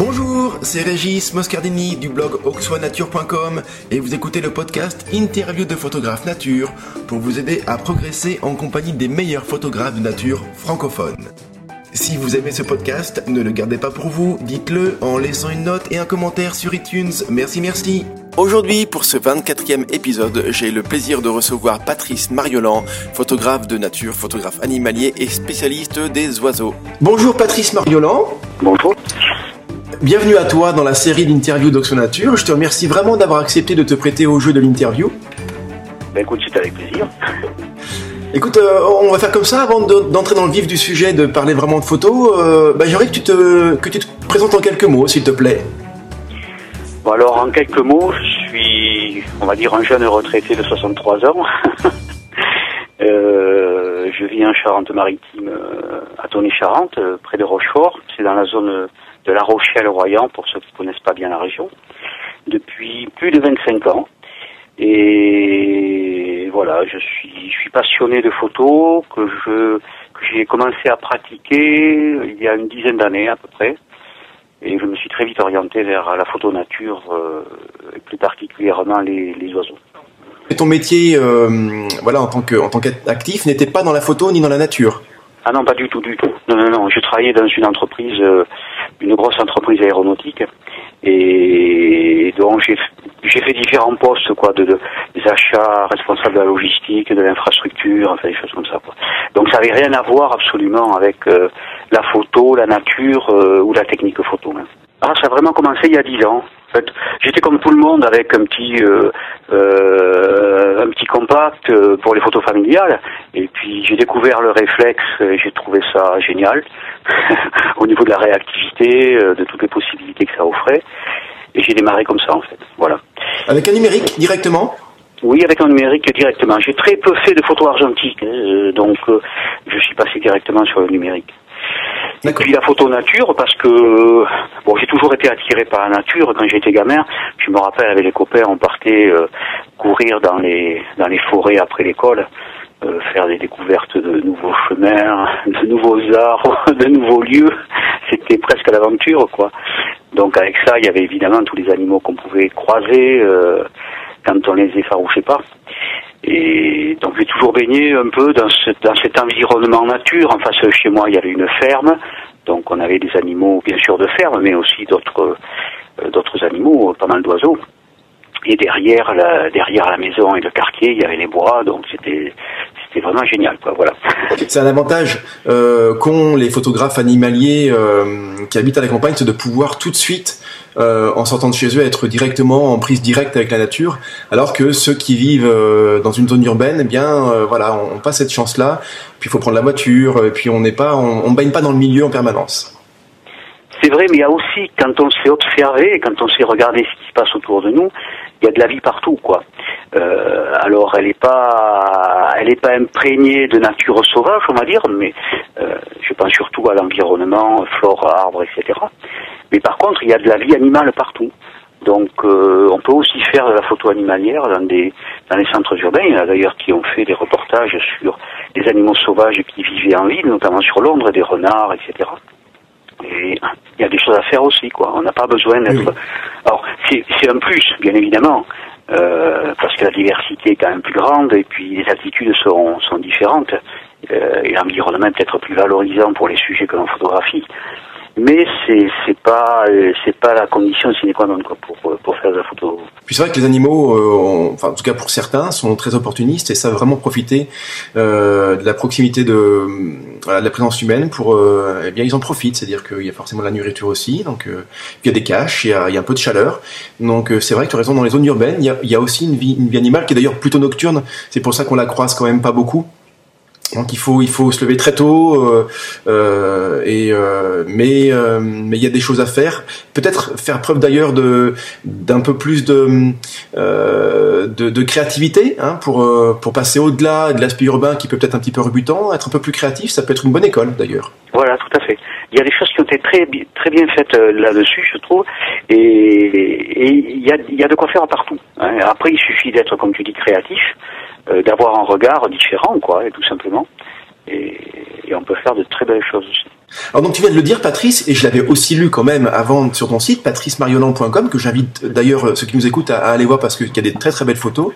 Bonjour, c'est Régis Moscardini du blog auxoisnature.com et vous écoutez le podcast Interview de photographes nature pour vous aider à progresser en compagnie des meilleurs photographes de nature francophones. Si vous aimez ce podcast, ne le gardez pas pour vous, dites-le en laissant une note et un commentaire sur iTunes. Merci, merci. Aujourd'hui, pour ce 24e épisode, j'ai le plaisir de recevoir Patrice Mariolan, photographe de nature, photographe animalier et spécialiste des oiseaux. Bonjour Patrice Mariolan. Bonjour. Bienvenue à toi dans la série d'interviews d'Oxo Nature. Je te remercie vraiment d'avoir accepté de te prêter au jeu de l'interview. Ben écoute, c'est avec plaisir. Écoute, euh, on va faire comme ça avant de- d'entrer dans le vif du sujet, de parler vraiment de photos. euh, bah, J'aimerais que tu, te, que tu te présentes en quelques mots, s'il te plaît. Bon alors en quelques mots, je suis, on va dire, un jeune retraité de 63 ans. Euh, je vis en Charente-Maritime, à Tony-Charente, euh, près de Rochefort. C'est dans la zone de La Rochelle-Royan, pour ceux qui connaissent pas bien la région, depuis plus de 25 ans. Et voilà, je suis, je suis passionné de photos, que je, que j'ai commencé à pratiquer il y a une dizaine d'années à peu près. Et je me suis très vite orienté vers la photo nature, euh, et plus particulièrement les, les oiseaux. Et ton métier, euh, voilà, en tant que en tant qu'actif, n'était pas dans la photo ni dans la nature? Ah non, pas du tout, du tout. Non, non, non. Je travaillais dans une entreprise, euh, grosse entreprise aéronautique, et donc j'ai fait différents postes, quoi, de, de des achats, responsable de la logistique, de l'infrastructure, enfin des choses comme ça, quoi. Donc ça avait rien à voir absolument avec euh, la photo, la nature euh, ou la technique photo. hein. Ça a vraiment commencé il y a dix ans. En fait, j'étais comme tout le monde avec un petit euh, euh, un petit compact euh, pour les photos familiales. Et puis j'ai découvert le réflexe et j'ai trouvé ça génial au niveau de la réactivité, euh, de toutes les possibilités que ça offrait. Et j'ai démarré comme ça en fait. Voilà. Avec un numérique directement? Oui, avec un numérique directement. J'ai très peu fait de photos argentiques, euh, donc euh, je suis passé directement sur le numérique. Et puis la photo nature, parce que bon, j'ai toujours été attiré par la nature. Quand j'étais gamin, je me rappelle avec les copains, on partait euh, courir dans les dans les forêts après l'école, euh, faire des découvertes de nouveaux chemins, de nouveaux arbres, de nouveaux lieux. C'était presque l'aventure, quoi. Donc avec ça, il y avait évidemment tous les animaux qu'on pouvait croiser euh, quand on les effarouchait pas. Et donc j'ai toujours baigné un peu dans, ce, dans cet environnement nature. En face de chez moi, il y avait une ferme, donc on avait des animaux bien sûr de ferme, mais aussi d'autres euh, animaux, pas mal d'oiseaux. Et derrière la, derrière la maison et le quartier, il y avait les bois, donc c'était c'était vraiment génial, quoi. Voilà. C'est un avantage euh, qu'ont les photographes animaliers euh, qui habitent à la campagne, c'est de pouvoir tout de suite, euh, en sortant de chez eux, être directement en prise directe avec la nature, alors que ceux qui vivent euh, dans une zone urbaine, eh bien, euh, voilà, on, on pas cette chance-là. Puis il faut prendre la voiture, et puis on n'est pas, on, on baigne pas dans le milieu en permanence. C'est vrai, mais il y a aussi, quand on s'est observé, quand on s'est regardé ce qui se passe autour de nous, il y a de la vie partout, quoi. Euh, alors, elle n'est pas, elle est pas imprégnée de nature sauvage, on va dire, mais euh, je pense surtout à l'environnement, flore, arbres, etc. Mais par contre, il y a de la vie animale partout. Donc, euh, on peut aussi faire de la photo animalière dans des dans les centres urbains. Il y en a d'ailleurs qui ont fait des reportages sur des animaux sauvages qui vivaient en ville, notamment sur Londres, des renards, etc. Et il y a des choses à faire aussi, quoi. On n'a pas besoin d'être. Oui. Alors, c'est c'est un plus, bien évidemment, euh, parce que la diversité est quand même plus grande et puis les attitudes sont, sont différentes. Euh, et l'environnement est peut-être plus valorisant pour les sujets que l'on photographie. Mais c'est c'est pas euh, c'est pas la condition sine qua non quoi pour pour faire de la photo. Puis c'est vrai que les animaux, euh, enfin en tout cas pour certains, sont très opportunistes et savent vraiment profiter euh, de la proximité de, euh, de la présence humaine pour, euh, eh bien ils en profitent. C'est-à-dire qu'il y a forcément la nourriture aussi, donc il y a des caches, il y a, il y a un peu de chaleur. Donc c'est vrai que tu as raison, dans les zones urbaines, il y a, il y a aussi une vie, une vie animale qui est d'ailleurs plutôt nocturne. C'est pour ça qu'on la croise quand même pas beaucoup. Donc il faut il faut se lever très tôt euh, euh, et euh, mais euh, mais il y a des choses à faire. Peut-être faire preuve d'ailleurs de d'un peu plus de euh, de, de créativité hein, pour euh, pour passer au-delà de l'aspect urbain qui peut peut-être un petit peu rebutant, être un peu plus créatif, ça peut être une bonne école d'ailleurs. Voilà, tout à fait. Il y a des choses qui ont été très, très bien faites euh, là-dessus, je trouve, et, il, y a, de quoi faire partout. hein. Après, il suffit d'être, comme tu dis, créatif, euh, d'avoir un regard différent, quoi, et tout simplement. Et, et on peut faire de très belles choses aussi. Alors donc tu viens de le dire Patrice, et je l'avais aussi lu quand même avant sur ton site, patricemariolan.com, que j'invite d'ailleurs ceux qui nous écoutent à, aller voir parce qu'il y a des très très belles photos.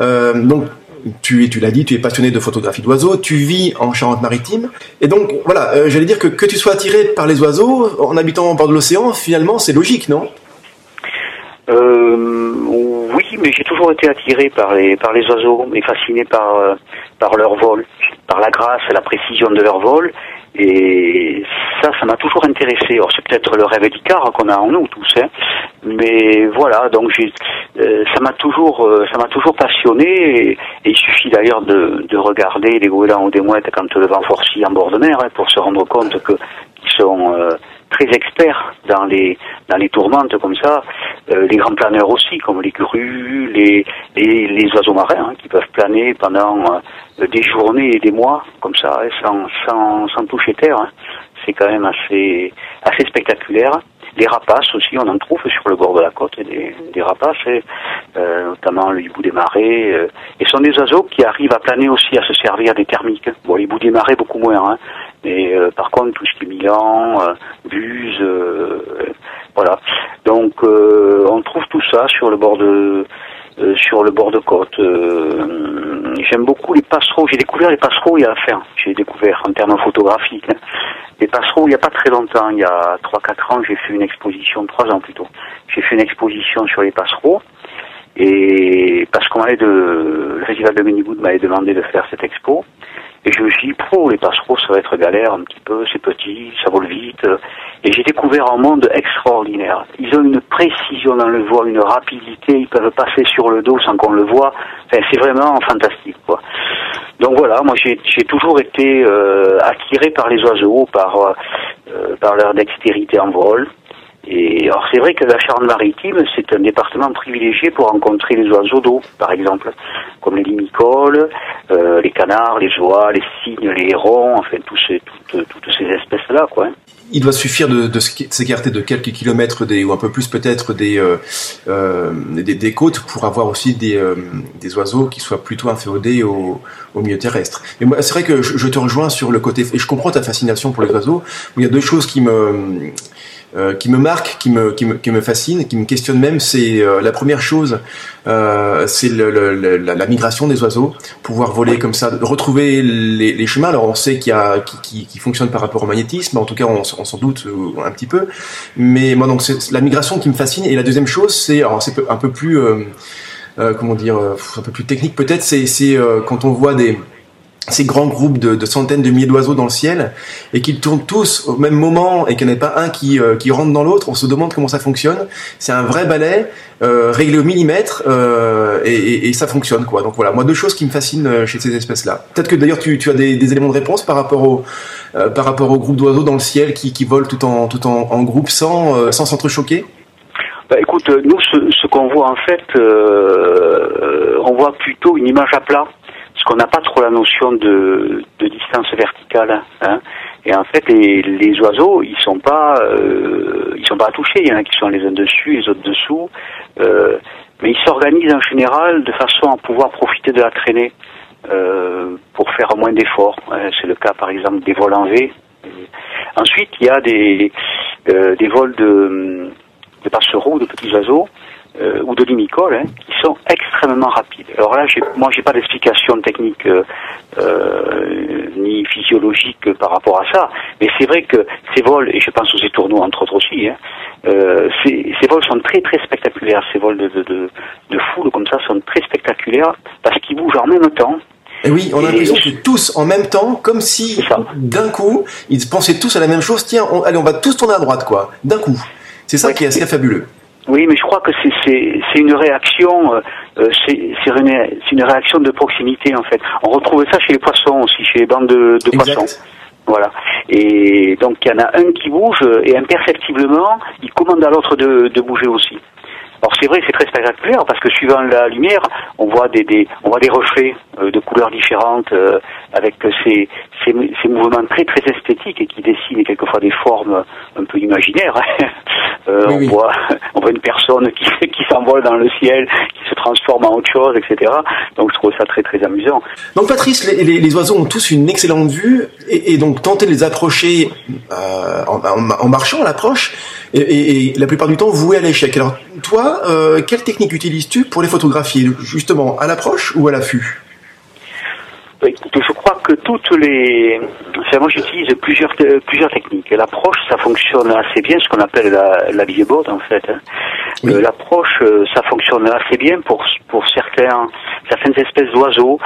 Euh, donc tu, l'as dit, tu es passionné de photographie d'oiseaux, tu vis en Charente-Maritime, et donc voilà, euh, j'allais dire que que tu sois attiré par les oiseaux en habitant au bord de l'océan, finalement c'est logique, non? Euh, oui, mais j'ai toujours été attiré par les par les oiseaux et fasciné par euh, par leur vol, par la grâce et la précision de leur vol. Et ça, ça m'a toujours intéressé. Alors c'est peut-être le rêve d'Icare qu'on a en nous tous, hein. mais voilà. Donc euh, ça m'a toujours, euh, ça m'a toujours passionné. Et, il suffit d'ailleurs de, de regarder les goélands ou des mouettes quand le vent forcit en bord de mer hein, pour se rendre compte que sont très experts dans les dans les tourmentes comme ça. Euh, les grands planeurs aussi, comme les grues, les les, oiseaux marins hein, qui peuvent planer pendant euh, des journées et des mois comme ça, hein, sans sans toucher terre. Hein. C'est quand même assez assez spectaculaire. Les rapaces aussi, on en trouve sur le bord de la côte, des, rapaces, euh, notamment le hibou des marais. Euh, et ce sont des oiseaux qui arrivent à planer aussi, à se servir des thermiques. Bon, les des marais, beaucoup moins. Hein. Mais euh, par contre, tout ce qui est Milan, euh, Buse, voilà. Donc, on trouve tout ça sur le bord de sur le bord de côte. J'aime beaucoup les passereaux. J'ai découvert les passereaux il y a, enfin, j'ai découvert en termes photographiques. Hein. Les passereaux, il n'y a pas très longtemps, il y a 3-4 ans, j'ai fait une exposition, 3 ans plutôt, j'ai fait une exposition sur les passereaux. Et parce qu'on m'avait de, le festival de Ménigoud m'avait demandé de faire cette expo. Et je me suis dit, pro, les passereaux, ça va être galère un petit peu, c'est petit, ça vole vite. Et j'ai découvert un monde extraordinaire. Ils ont une précision dans le vol, une rapidité, ils peuvent passer sur le dos sans qu'on le voit. Enfin, c'est vraiment fantastique, quoi. Donc voilà, moi j'ai toujours été euh, attiré par les oiseaux, par, euh, par leur dextérité en vol. Alors c'est vrai que la Charente-Maritime, c'est un département privilégié pour rencontrer les oiseaux d'eau, par exemple, comme les limicoles, euh, les canards, les oies, les cygnes, les hérons, enfin toutes, ces espèces-là, quoi. Il doit suffire de, s'écarter de quelques kilomètres des, ou un peu plus peut-être des, euh, euh des, côtes pour avoir aussi des, des oiseaux qui soient plutôt inféodés au, au milieu terrestre. Mais moi, c'est vrai que je, te rejoins sur le côté, et je comprends ta fascination pour les oiseaux, où il y a deux choses qui me euh, qui me marque, qui me, qui me, qui me fascine, qui me questionne même, c'est euh, la première chose, euh, c'est le, le, la, la, migration des oiseaux, pouvoir voler comme ça, retrouver les, les chemins. Alors on sait qu'il y a qui, qui, qui, fonctionne par rapport au magnétisme, en tout cas on, on s'en doute un petit peu. Mais moi donc c'est la migration qui me fascine. Et la deuxième chose, c'est alors c'est un peu plus comment dire, un peu plus technique peut-être, c'est c'est quand on voit des ces grands groupes de, centaines de milliers d'oiseaux dans le ciel et qu'ils tournent tous au même moment et qu'il n'y en ait pas un qui, euh, qui rentre dans l'autre, on se demande comment ça fonctionne. C'est un vrai balai euh, réglé au millimètre euh, et, et, ça fonctionne quoi. Donc voilà, moi deux choses qui me fascinent euh, chez ces espèces-là. Peut-être que d'ailleurs tu, tu, as des, des, éléments de réponse par rapport au euh, par rapport au groupe d'oiseaux dans le ciel qui, qui volent tout en tout en, en groupe sans sans s'entrechoquer? Bah écoute, nous ce, ce qu'on voit en fait, on voit plutôt une image à plat qu'on n'a pas trop la notion de, de distance verticale. Hein. Et en fait, les, les, oiseaux, ils sont pas, euh, ils sont pas touchés. Il y en a qui sont les uns dessus, les autres dessous. Euh, mais ils s'organisent en général de façon à pouvoir profiter de la traînée euh, pour faire moins d'efforts. Hein. C'est le cas, par exemple, des vols en V. Ensuite, il y a des, euh, des vols de, de passereaux, de petits oiseaux euh, ou de limicoles hein, qui sont extrêmement rapides. Alors là, moi, j'ai pas d'explication technique euh, euh, ni physiologique par rapport à ça, mais c'est vrai que ces vols, et je pense aux étourneaux entre autres aussi, hein, euh, ces, ces, vols sont très très spectaculaires. Ces vols de, de, de, de foule comme ça sont très spectaculaires parce qu'ils bougent en même temps. Et oui, on a l'impression que tous en même temps, comme si d'un coup, ils pensaient tous à la même chose. Tiens, on, allez, on va tous tourner à droite, quoi. D'un coup. C'est ça qui est assez fabuleux. Oui, mais je crois que c'est une réaction, euh, euh c'est une, une, réaction de proximité en fait. On retrouve ça chez les poissons aussi, chez les bandes de, de poissons. Voilà. Et donc il y en a un qui bouge et imperceptiblement, il commande à l'autre de, de, bouger aussi. Alors c'est vrai, c'est très spectaculaire parce que suivant la lumière, on voit des, des on voit des reflets euh, de couleurs différentes euh, avec ces, ces, ces, mouvements très très esthétiques et qui dessinent quelquefois des formes un peu imaginaires. euh, on voit on voit une personne qui qui s'envole dans le ciel, qui se transforme en autre chose, etc. Donc je trouve ça très très amusant. Donc Patrice, les, les, les oiseaux ont tous une excellente vue et, et donc tenter de les approcher euh, en, en, en, marchant à l'approche et, la plupart du temps voué à l'échec. Alors toi, euh, quelle technique utilises-tu pour les photographier Justement, à l'approche ou à l'affût? Je crois que toutes les, enfin, moi j'utilise plusieurs plusieurs techniques. L'approche, ça fonctionne assez bien, ce qu'on appelle la, la billboard en fait. Hein. Oui. Euh, L'approche, euh, ça fonctionne assez bien pour pour certains certaines espèces d'oiseaux.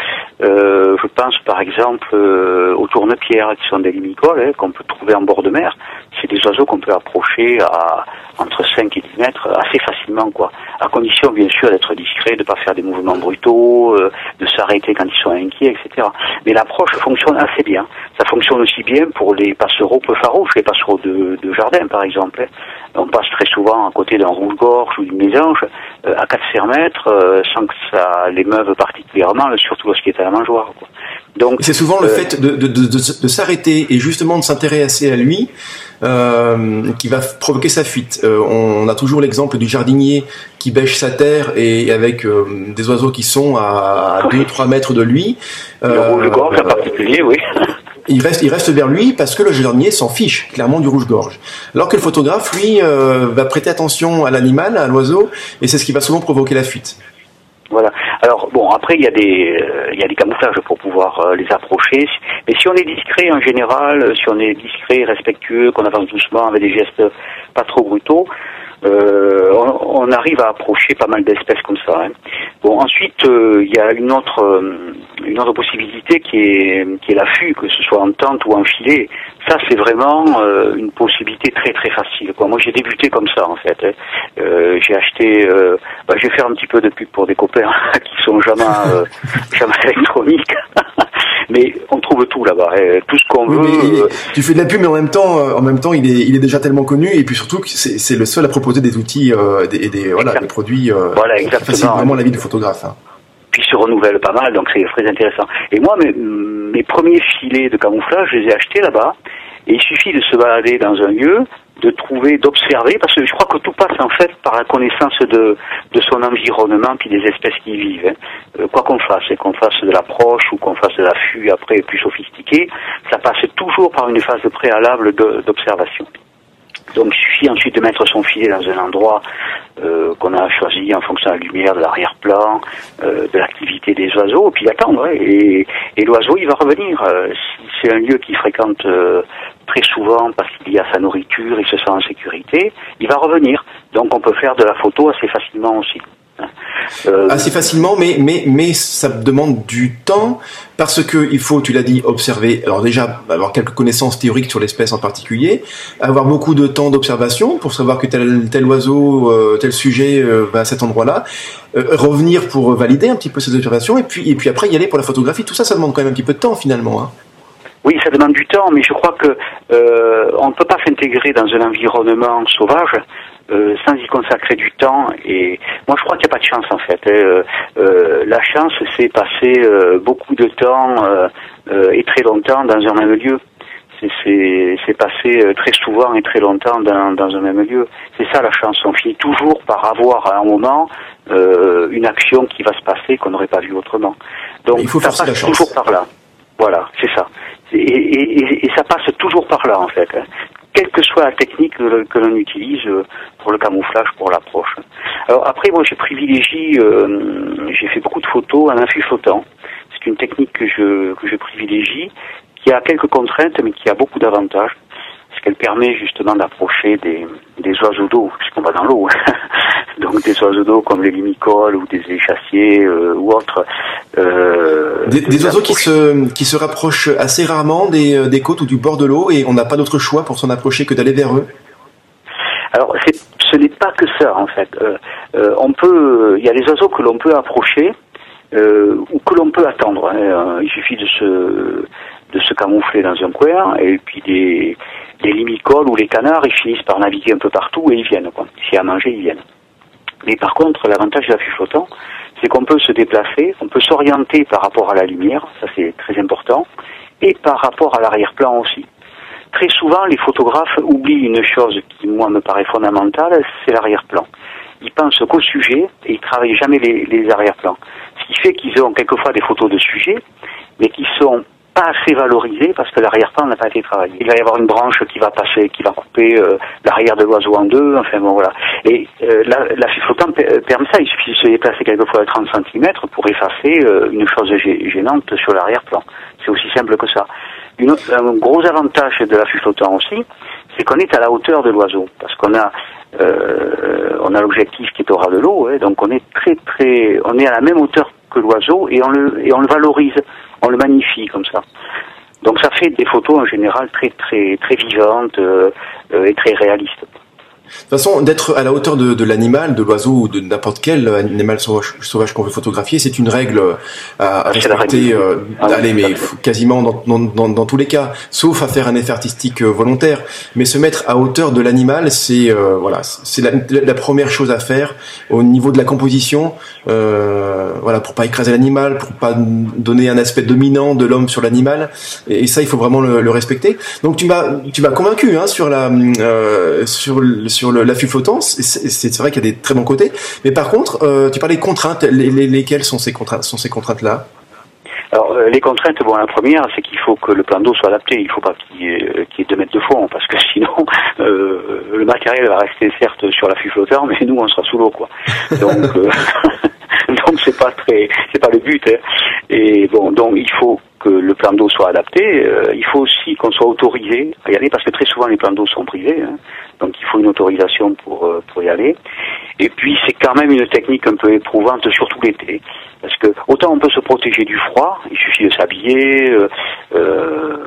Euh, je pense par exemple euh, aux tournepierres qui sont des limicoles hein, qu'on peut trouver en bord de mer. C'est des oiseaux qu'on peut approcher à entre 5 et 10 mètres assez facilement quoi. À condition bien sûr d'être discret, de pas faire des mouvements brutaux, de s'arrêter quand ils sont inquiets, etc. Mais l'approche fonctionne assez bien. Ça fonctionne aussi bien pour les passereaux peu farouches, les passereaux de, de jardin par exemple. Hein. On passe très souvent à côté d'un rouge-gorge ou d'une mésange euh, à 4 mètres euh, sans que ça l'émeuve particulièrement, surtout lorsqu'il est à la mangeoire. Quoi. Donc c'est souvent le euh, fait de, de s'arrêter et justement de s'intéresser à lui euh, qui va provoquer sa fuite. Euh, on a toujours l'exemple du jardinier qui bêche sa terre et avec euh, des oiseaux qui sont à 2-3 mètres de lui. Le rouge-gorge en particulier, oui. il reste, il reste vers lui parce que le jardinier s'en fiche clairement du rouge-gorge. Alors que le photographe, lui, euh, va prêter attention à l'animal, à l'oiseau, et c'est ce qui va souvent provoquer la fuite. Voilà. Alors bon, après il y a des euh, il y a des camouflages pour pouvoir euh, les approcher. Mais si on est discret en général, si on est discret, respectueux, qu'on avance doucement avec des gestes pas trop brutaux, euh, on, on, arrive à approcher pas mal d'espèces comme ça. Hein. Bon, ensuite, euh, il y a une autre, euh, une autre possibilité qui est, qui est l'affût, que ce soit en tente ou en filet. Ça, c'est vraiment euh, une possibilité très très facile. Quoi. Moi, j'ai débuté comme ça en fait. Hein. j'ai acheté, bah, je vais faire un petit peu de pub pour des copains qui sont jamais, jamais électroniques. mais on trouve tout là-bas, hein. tout ce qu'on oui, veut. Tu fais de la pub, mais en même temps, en même temps, il est, il est déjà tellement connu, et puis surtout, c'est le seul à proposer des outils, euh, des, des, voilà, des produits euh, voilà, qui facilitent vraiment la vie du photographe. Hein. Puis se renouvelle pas mal, donc c'est très intéressant. Et moi, mes, mes premiers filets de camouflage, je les ai achetés là-bas. Et il suffit de se balader dans un lieu, de trouver, d'observer, parce que je crois que tout passe en fait par la connaissance de, de son environnement puis des espèces qui y vivent. Hein. Euh, quoi qu'on fasse, et qu'on fasse de l'approche ou qu'on fasse de l'affût après plus sophistiqué, ça passe toujours par une phase préalable d'observation. Donc il suffit ensuite de mettre son filet dans un endroit euh, qu'on a choisi en fonction de la lumière, de l'arrière-plan, euh, de l'activité des oiseaux, et puis d'attendre. Et, et l'oiseau, il va revenir. Euh, c'est un lieu qu'il fréquente euh, très souvent parce qu'il y a sa nourriture, il se sent en sécurité, il va revenir. Donc on peut faire de la photo assez facilement aussi. Euh, assez facilement, mais mais mais ça demande du temps parce que il faut, tu l'as dit, observer. Alors déjà avoir quelques connaissances théoriques sur l'espèce en particulier, avoir beaucoup de temps d'observation pour savoir que tel tel oiseau, euh, tel sujet euh, va à cet endroit-là, revenir pour valider un petit peu ces observations et puis et puis après y aller pour la photographie. Tout ça, ça demande quand même un petit peu de temps finalement. Hein. Oui, ça demande du temps, mais je crois que euh, on ne peut pas s'intégrer dans un environnement sauvage euh, sans y consacrer du temps. Et moi, je crois qu'il n'y a pas de chance en fait. Euh, euh, la chance, c'est passer beaucoup de temps et très longtemps dans un même lieu. C'est passer très souvent et très longtemps dans, dans un même lieu. C'est ça la chance. On finit toujours par avoir à un moment une action qui va se passer qu'on n'aurait pas vu autrement. Donc Il faut ça passe la chance. toujours par là. Voilà, c'est ça. Et, et, et, ça passe toujours par là en fait quelle que soit la technique que, l'on utilise pour le camouflage, pour l'approche. Alors après, moi, je privilégie, euh, j'ai fait beaucoup de photos en infus flottant. C'est une technique que je, que je privilégie, qui a quelques contraintes, mais qui a beaucoup d'avantages. Parce qu'elle permet justement d'approcher des, des oiseaux d'eau, puisqu'on va dans l'eau. Donc des oiseaux d'eau comme les limicoles ou des échassiers euh, ou autres. Euh, des, des oiseaux qui se, qui se rapprochent assez rarement des, des côtes ou du bord de l'eau et on n'a pas d'autre choix pour s'en approcher que d'aller vers eux Alors ce n'est pas que ça en fait. Euh, euh, on peut, il y a des oiseaux que l'on peut approcher euh, ou que l'on peut attendre. Hein. Il suffit de se de se camoufler dans un coin et puis des les limicoles ou les canards ils finissent par naviguer un peu partout et ils viennent. S'il y a à manger ils viennent. Mais par contre, l'avantage de l'affût flottant, c'est qu'on peut se déplacer, on peut s'orienter par rapport à la lumière, ça c'est très important, et par rapport à l'arrière-plan aussi. Très souvent, les photographes oublient une chose qui, moi, me paraît fondamentale, c'est l'arrière-plan. Ils pensent qu'au sujet et ils travaillent jamais les, les arrière-plans. Ce qui fait qu'ils ont quelquefois des photos de sujet, mais qui sont assez valorisé parce que l'arrière-plan n'a pas été travaillé. Il va y avoir une branche qui va passer, qui va couper euh, l'arrière de l'oiseau en deux, enfin bon voilà. Et euh, la, la permet ça, il suffit de se déplacer quelquefois à 30 cm pour effacer euh, une chose gênante sur l'arrière-plan. C'est aussi simple que ça. Un gros avantage de la flottant aussi, c'est qu'on est à la hauteur de l'oiseau, parce qu'on a euh, on a l'objectif qui est au ras de l'eau, hein, donc on est très très, on est à la même hauteur que l'oiseau et on le et on le valorise on le magnifie comme ça. Donc ça fait des photos en général très très très vivantes euh, euh, et très réalistes. De toute façon, d'être à la hauteur de, de l'animal, de l'oiseau ou de n'importe quel animal sauvage, sauvage qu'on veut photographier, c'est une règle à, à respecter. Euh, ah allez, mais quasiment dans, dans, dans, tous les cas, sauf à faire un effet artistique euh, volontaire. Mais se mettre à hauteur de l'animal, c'est euh, voilà, c'est la, la, première chose à faire au niveau de la composition. Euh, voilà, pour pas écraser l'animal, pour pas donner un aspect dominant de l'homme sur l'animal. Et, ça, il faut vraiment le, le respecter. Donc tu m'as tu m'as convaincu hein, sur la euh, sur, sur sur l'affût flottant, c'est vrai qu'il y a des très bons côtés. Mais par contre, euh, tu parlais de contraintes. Les, lesquelles sont ces contraintes, sont ces contraintes-là? Alors euh, les contraintes, bon la première c'est qu'il faut que le plan d'eau soit adapté, il ne faut pas qu'il y, ait deux mètres de fond parce que sinon euh, le matériel va rester certes sur l'affût flottant mais nous on sera sous l'eau quoi. Donc donc c'est pas très c'est pas le but. Hein. Et bon donc il faut que le plan d'eau soit adapté. il faut aussi qu'on soit autorisé à y aller parce que très souvent les plans d'eau sont privés. Hein. Donc il faut une autorisation pour, euh, pour y aller. Et puis c'est quand même une technique un peu éprouvante, surtout l'été. Parce que autant on peut se protéger du froid, il suffit de s'habiller, euh, euh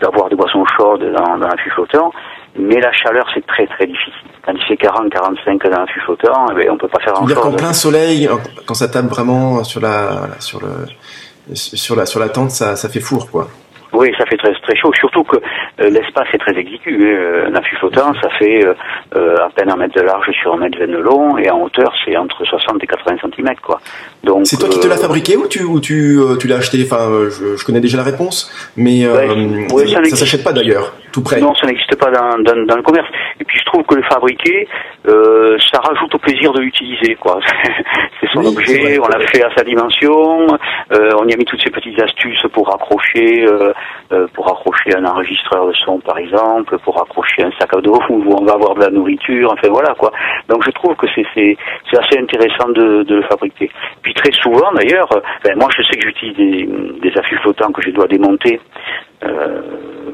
d'avoir des boissons chaudes dans, dans fût flottant, mais la chaleur c'est très très difficile. Quand il fait 40, 45 dans un fût flottant, eh bien, on peut pas faire grand chose. qu'en plein soleil, quand ça tape vraiment sur la, sur le, sur la, sur la tente, ça, ça fait four quoi. Oui, ça fait très très chaud, surtout que euh, l'espace est très exigu. Hein. Euh, un affût flottant, ça fait euh, à peine un mètre de large sur un mètre vingt de long, et en hauteur, c'est entre 60 et 80 cm, quoi. Donc c'est toi qui te l'as fabriqué ou tu ou tu tu l'as acheté? Enfin, je, je, connais déjà la réponse, mais ben, ça, ça s'achète pas d'ailleurs, tout près. Non, ça n'existe pas dans, dans, dans, le commerce. Et puis je trouve que le fabriquer, ça rajoute au plaisir de l'utiliser, quoi. c'est son objet, on l'a fait à sa dimension, on y a mis toutes ces petites astuces pour accrocher euh, pour accrocher un enregistreur de son par exemple, pour accrocher un sac à dos où on va avoir de la nourriture, enfin voilà quoi. Donc je trouve que c'est assez intéressant de, le fabriquer. Puis très souvent d'ailleurs, euh, ben, moi je sais que j'utilise des, des affûts flottants que je dois démonter euh,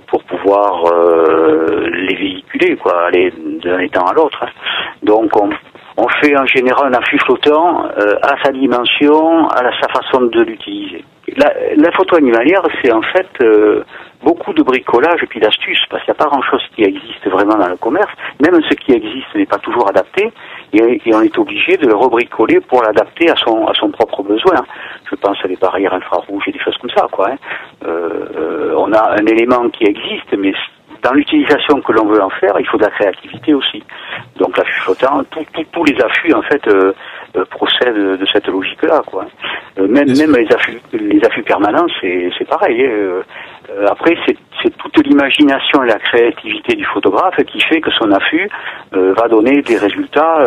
pour pouvoir euh, les véhiculer, quoi, aller d'un étang à l'autre. Hein. Donc on, fait en général un affût flottant euh, à sa dimension, à sa façon de l'utiliser. La, la, photo animalière, c'est en fait euh, beaucoup de bricolage et puis d'astuces, parce qu'il n'y a pas grand-chose qui existe vraiment dans le commerce. Même ce qui existe n'est pas toujours adapté, et, et on est obligé de le rebricoler pour l'adapter à son, à son propre besoin. Je pense à des barrières infrarouges et des choses comme ça. Quoi, hein. euh, on a un élément qui existe, mais dans l'utilisation que l'on veut en faire, il faut de la créativité aussi. Donc l'affût flottant, tous les affûts en fait euh, euh, procèdent de cette logique-là, quoi. Euh, même même les affûts, les affûts permanents, c'est c'est pareil. Hein. après, c'est toute l'imagination et la créativité du photographe qui fait que son affût va donner des résultats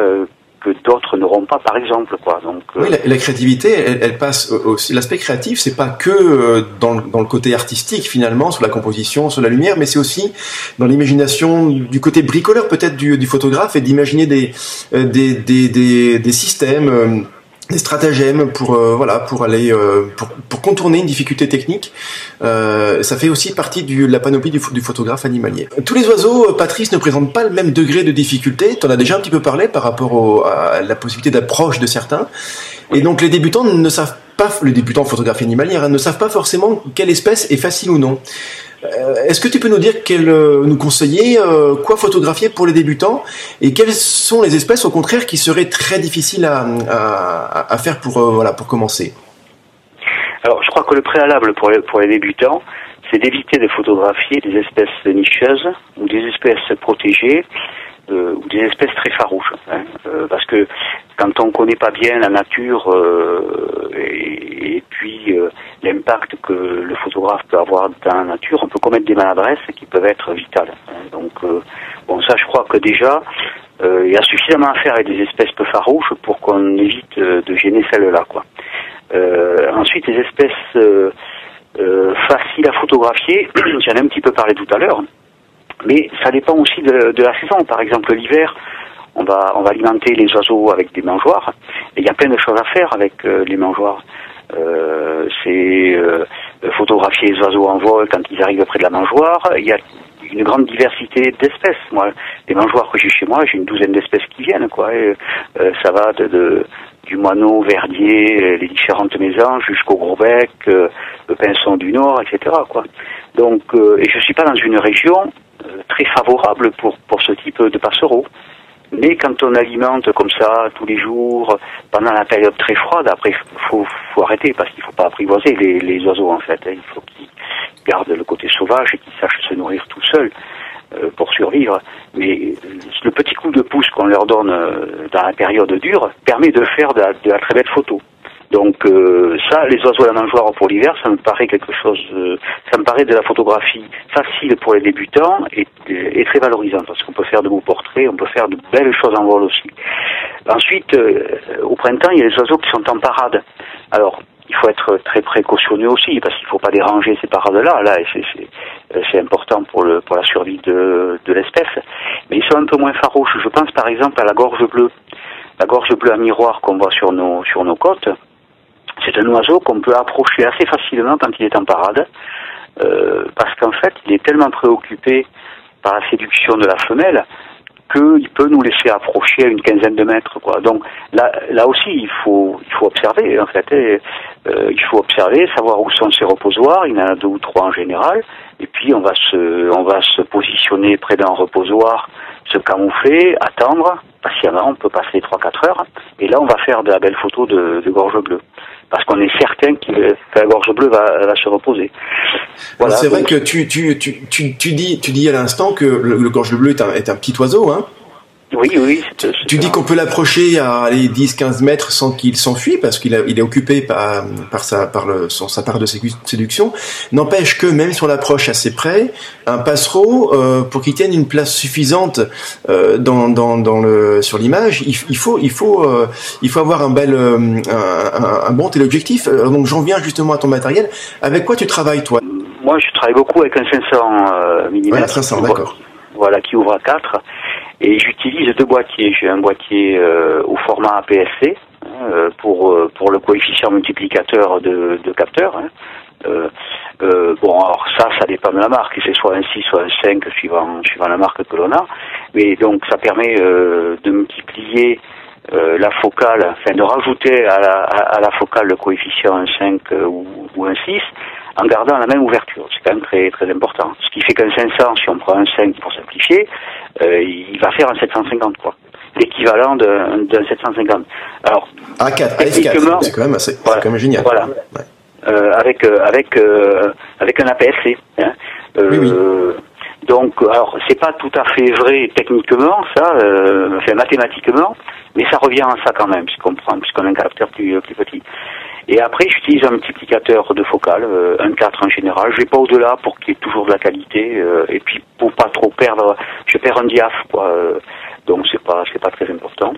que d'autres n'auront pas, par exemple. Quoi. Donc, euh, oui, la, créativité, elle, passe aussi. L'aspect créatif, c'est pas que euh, dans, dans, le côté artistique finalement, sur la composition, sur la lumière, mais c'est aussi dans l'imagination du côté bricoleur peut-être du, du photographe et d'imaginer des, euh, des, des, des, des systèmes des stratagèmes pour euh, voilà pour aller euh, pour, pour, contourner une difficulté technique. Euh, ça fait aussi partie de la panoplie du, du, photographe animalier. Tous les oiseaux, euh, Patrice, ne présentent pas le même degré de difficulté. Tu en as déjà un petit peu parlé par rapport au, à la possibilité d'approche de certains. Et donc les débutants ne savent pas, les débutants en photographie animalière hein, ne savent pas forcément quelle espèce est facile ou non. Euh, est-ce que tu peux nous dire quel, euh, nous conseiller euh, quoi photographier pour les débutants et quelles sont les espèces au contraire qui seraient très difficiles à, faire pour voilà pour commencer? Alors je crois que le préalable pour les, pour les débutants, c'est d'éviter de photographier des espèces nicheuses ou des espèces protégées euh, ou des espèces très farouches. Hein. Euh, parce que quand on ne connaît pas bien la nature euh, et, et, puis l'impact que le photographe peut avoir dans la nature, on peut commettre des maladresses qui peuvent être vitales. Hein. Donc bon, ça je crois que déjà il y a suffisamment à faire avec des espèces peu farouches pour qu'on évite de gêner celles-là. Quoi. ensuite, les espèces faciles à photographier, j'en ai un petit peu parlé tout à l'heure. Mais ça dépend aussi de, la saison. Par exemple, l'hiver, on va, on va alimenter les oiseaux avec des mangeoires. Et il y a plein de choses à faire avec euh, les mangeoires. Euh, c'est euh, photographier les oiseaux en vol quand ils arrivent près de la mangeoire. Il y a une grande diversité d'espèces. Moi, les mangeoires que j'ai chez moi, j'ai une douzaine d'espèces qui viennent. Quoi. ça va de, du moineau, verdier, les différentes mésanges, jusqu'au gros bec, le pinson du Nord, etc. Quoi. Donc, et je suis pas dans une région très favorable pour, pour ce type de passereaux. Mais quand on alimente comme ça tous les jours, pendant la période très froide, après il faut, faut arrêter parce qu'il ne faut pas apprivoiser les, les oiseaux en fait. Hein. Il faut qu'ils gardent le côté sauvage et qu'ils sachent se nourrir tout seuls euh, pour survivre. Mais le petit coup de pouce qu'on leur donne euh, dans la période dure permet de faire de de la très belle photo. Donc euh, ça, les oiseaux à la pour l'hiver, ça me paraît quelque chose, euh, ça me paraît de la photographie facile pour les débutants et, très valorisante parce qu'on peut faire de beaux portraits, on peut faire de belles choses en vol aussi. Ensuite, euh, au printemps, il y a les oiseaux qui sont en parade. Alors, il faut être très précautionneux aussi parce qu'il ne faut pas déranger ces parades-là. Là, c'est important pour, le, pour la survie de, de l'espèce. Mais ils sont un peu moins farouches. Je pense par exemple à la gorge bleue. La gorge bleue à miroir qu'on voit sur nos, sur nos côtes, c'est un oiseau qu'on peut approcher assez facilement quand il est en parade, euh, parce qu'en fait, il est tellement préoccupé par la séduction de la femelle qu'il peut nous laisser approcher à une quinzaine de mètres. Quoi. Donc là, là aussi, il faut, il faut observer. En fait, euh, il faut observer, savoir où sont ses reposoirs. Il y en a deux ou trois en général. Et puis on va se, on va se positionner près d'un reposoir, se camoufler, attendre patiemment. On peut passer 3-4 heures. Et là, on va faire de la belle photo de, de gorge bleue parce qu'on est certain que la gorge bleue va, se reposer. Voilà, c'est vrai que tu, tu, tu, tu, dis, tu dis à l'instant que le, gorge bleu est un, est un petit oiseau, hein oui, oui. Tu dis qu'on peut l'approcher à 10-15 mètres sans qu'il s'enfuit parce qu'il il est occupé par, par, sa, par le, son, sa part de séduction. N'empêche que même si on l'approche assez près, un passereau, euh, pour qu'il tienne une place suffisante euh, dans, dans, dans le, sur l'image, il, il, faut, il, faut, euh, il faut avoir un, bel, un, un, un bon téléobjectif. donc j'en viens justement à ton matériel. Avec quoi tu travailles toi? Moi je travaille beaucoup avec un 500 mm. Ouais, 500, d'accord. Voilà, qui ouvre à 4 et j'utilise deux boîtiers. J'ai un boîtier euh, au format APS-C hein, euh, pour euh, pour le coefficient multiplicateur de, de capteurs. Hein. bon, alors ça, ça dépend de la marque. C'est soit un 6, soit un 5, suivant suivant la marque que l'on a. Mais donc, ça permet de multiplier la focale, enfin de rajouter à la, focale le coefficient un 5 ou, ou un 6 en gardant la même ouverture. C'est quand même très, très important. Ce qui fait qu'un 500, si on prend un 5 pour simplifier, euh, il va faire un 750, quoi. L'équivalent d'un 750. Alors, A4, A4, c'est quand même assez, voilà, quand même génial. Voilà. Euh, avec, euh, avec, euh, avec un APS-C. Hein. oui, oui. Donc, alors, c'est pas tout à fait vrai techniquement, ça, euh, enfin, mathématiquement, mais ça revient à ça quand même, puisqu'on prend, puisqu'on a un caractère plus, plus petit. Et après, j'utilise un multiplicateur de focale, euh, un 4 en général. Je vais pas au-delà pour qu'il y ait toujours de la qualité. Euh, et puis pour pas trop perdre, je perds un diaph, quoi. Euh, donc c'est pas c'est pas très important.